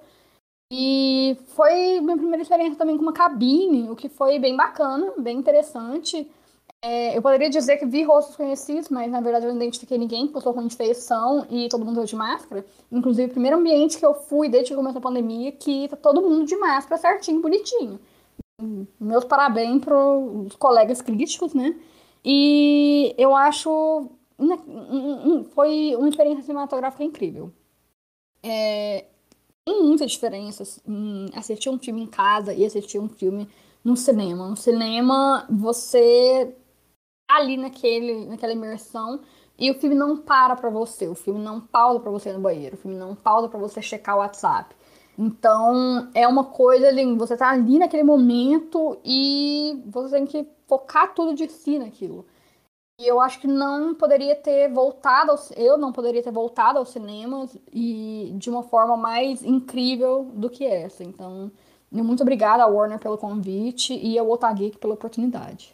E foi minha primeira experiência também com uma cabine, o que foi bem bacana, bem interessante. É, eu poderia dizer que vi rostos conhecidos, mas na verdade eu não identifiquei ninguém, porque eu sou ruim de feição e todo mundo de máscara. Inclusive, o primeiro ambiente que eu fui desde que começou a pandemia, que tá todo mundo de máscara certinho, bonitinho. Meus parabéns para os colegas críticos, né? E eu acho. Foi uma experiência cinematográfica incrível. É, tem muita diferença em assistir um filme em casa e assistir um filme no cinema. No cinema, você ali naquele, naquela imersão e o filme não para pra você, o filme não pausa pra você no banheiro, o filme não pausa pra você checar o WhatsApp. Então, é uma coisa ali, você tá ali naquele momento e você tem que focar tudo de si naquilo. E eu acho que não poderia ter voltado, ao, eu não poderia ter voltado aos cinemas e de uma forma mais incrível do que essa. Então, muito obrigada ao Warner pelo convite e ao Otageek pela oportunidade.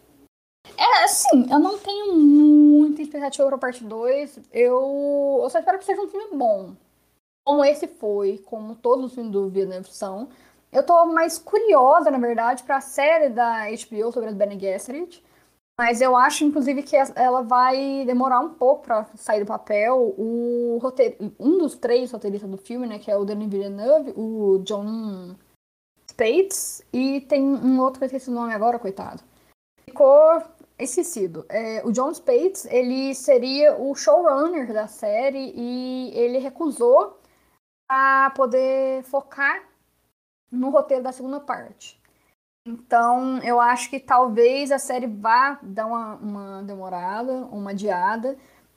É, assim, eu não tenho muita expectativa pra parte 2. Eu, eu só espero que seja um filme bom. Como esse foi, como todos os filmes do Villeneuve são. Eu tô mais curiosa, na verdade, pra série da HBO sobre as Bene Gesserit. Mas eu acho, inclusive, que ela vai demorar um pouco para sair do papel. O roteiro, um dos três roteiristas do filme, né, que é o Denis Villeneuve, o John Spates, e tem um outro que eu esqueci o nome agora, coitado. Ficou esquecido. É, o John Spates, ele seria o showrunner da série e ele recusou a poder focar no roteiro da segunda parte. Então, eu acho que talvez a série vá dar uma, uma demorada, uma adiada.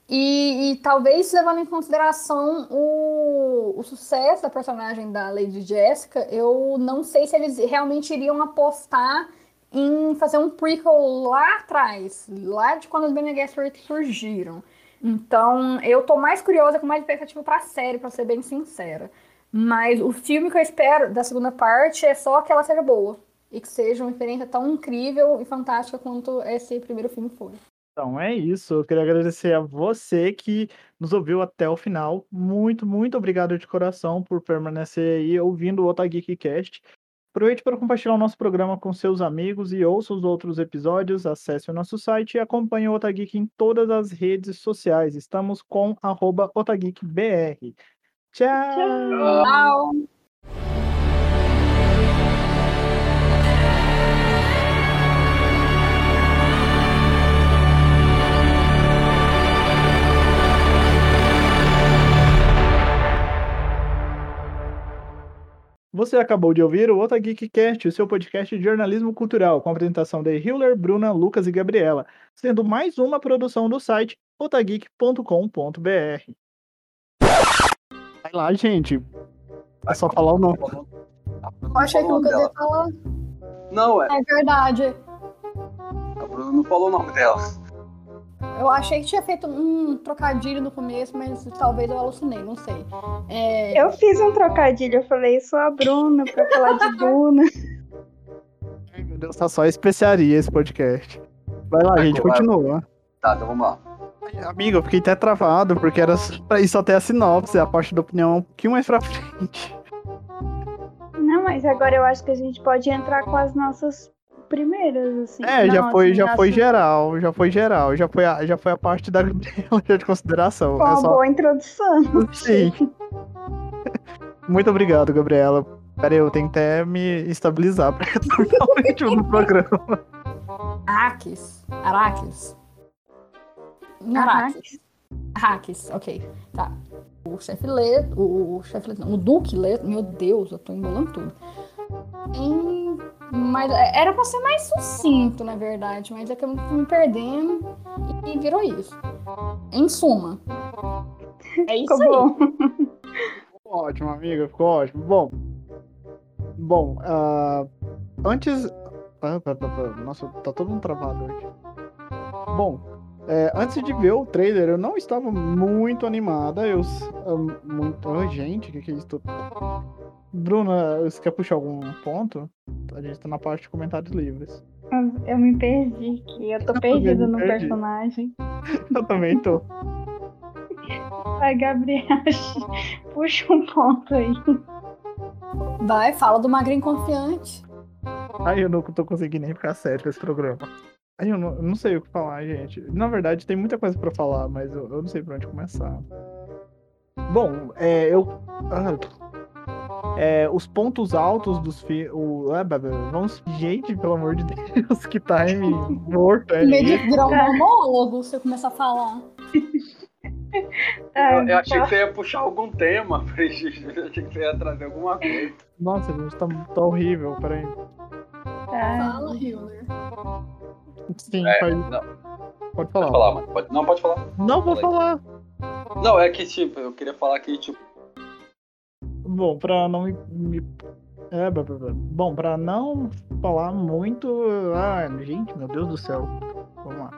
E, e, talvez levando em consideração o, o sucesso da personagem da Lady Jessica, eu não sei se eles realmente iriam apostar em fazer um prequel lá atrás, lá de quando os Bene Gesserit surgiram. Então, eu tô mais curiosa, com mais expectativa pra série, pra ser bem sincera. Mas o filme que eu espero da segunda parte é só que ela seja boa. E que seja uma experiência tão incrível e fantástica quanto esse primeiro filme foi. Então é isso. Eu queria agradecer a você que nos ouviu até o final. Muito, muito obrigado de coração por permanecer aí ouvindo o Otageek Cast. Aproveite para compartilhar o nosso programa com seus amigos e ouça os outros episódios. Acesse o nosso site e acompanhe o Otageek em todas as redes sociais. Estamos com OtageekBR. Tchau! Tchau! Você acabou de ouvir o Ota Geekcast, o seu podcast de jornalismo cultural, com a apresentação de Hiller, Bruna, Lucas e Gabriela, sendo mais uma produção do site otageek.com.br. Vai lá, gente. É só falar o nome. Eu achei que o Lucas ia falar. Não, é. É verdade. A Bruna não falou o nome dela. Eu achei que tinha feito um trocadilho no começo, mas talvez eu alucinei, não sei. É... Eu fiz um trocadilho, eu falei, sou a Bruna pra falar de [LAUGHS] Duna. Ai, meu Deus, tá só especiaria esse podcast. Vai lá, Vai, gente, vai. continua. Tá, então vamos lá. Amigo, eu fiquei até travado, porque era pra isso até a sinopse, a parte da opinião um pouquinho mais pra frente. Não, mas agora eu acho que a gente pode entrar com as nossas primeiras, assim. É, já Não, foi, assim, já foi nossas- geral, já foi geral, já foi a, já foi a parte da [LAUGHS] de consideração. Com É uma só... boa introdução. Sim. [LAUGHS] Muito obrigado, Gabriela, Pera aí, eu tenho que até me estabilizar pra [LAUGHS] retornar o ritmo do programa. Arrakis. Arrakis. Arrakis. Arrakis, ok. Tá. O chefe Leto, o chefe Leto, o Duque Leto, meu Deus, eu tô embolando tudo. Em- mas era pra ser mais sucinto, na verdade, mas é que eu tô me perdendo e virou isso. Em suma. É isso Ficou aí. bom. [LAUGHS] Ficou ótimo, amiga, ficou ótimo. Bom, bom, ah, antes... ah, Nossa, tá todo mundo travado hoje. Bom, é, antes de ver o trailer, eu não estava muito animada. Eu ah, muito. Ai, gente, o que, que é isso? Bruna, você quer puxar algum ponto? A gente tá na parte de comentários livres. Eu, eu me perdi aqui. Eu tô Eu perdida no perdi. personagem. [LAUGHS] Eu também tô. [LAUGHS] Vai, Gabriel. [LAUGHS] Puxa um ponto aí. Vai, fala do magrinho confiante. Ai, eu não tô conseguindo nem ficar sério com esse programa. Ai, eu não, eu não sei o que falar, gente. Na verdade, tem muita coisa pra falar, mas eu, eu não sei por onde começar. Bom, é, eu. ah, é, os pontos altos dos filmes. Vamos. Gente, pelo amor de Deus, que time [LAUGHS] morto é Em vez de virar um monólogo, você começa a falar. Ah, [LAUGHS] Eu, eu achei que você ia puxar algum tema. [LAUGHS] Eu achei que você ia trazer alguma coisa. Nossa, gente, tá, tá horrível. Peraí. Fala, Hiller. Sim, é, pode... pode falar. Pode falar, mano. Pode... Não, pode falar. Não, vou falar. Não, é que, tipo, eu queria falar que, tipo. Bom, pra não me. me... É, bom, pra não falar muito. Ah, gente, meu Deus do céu. Vamos lá.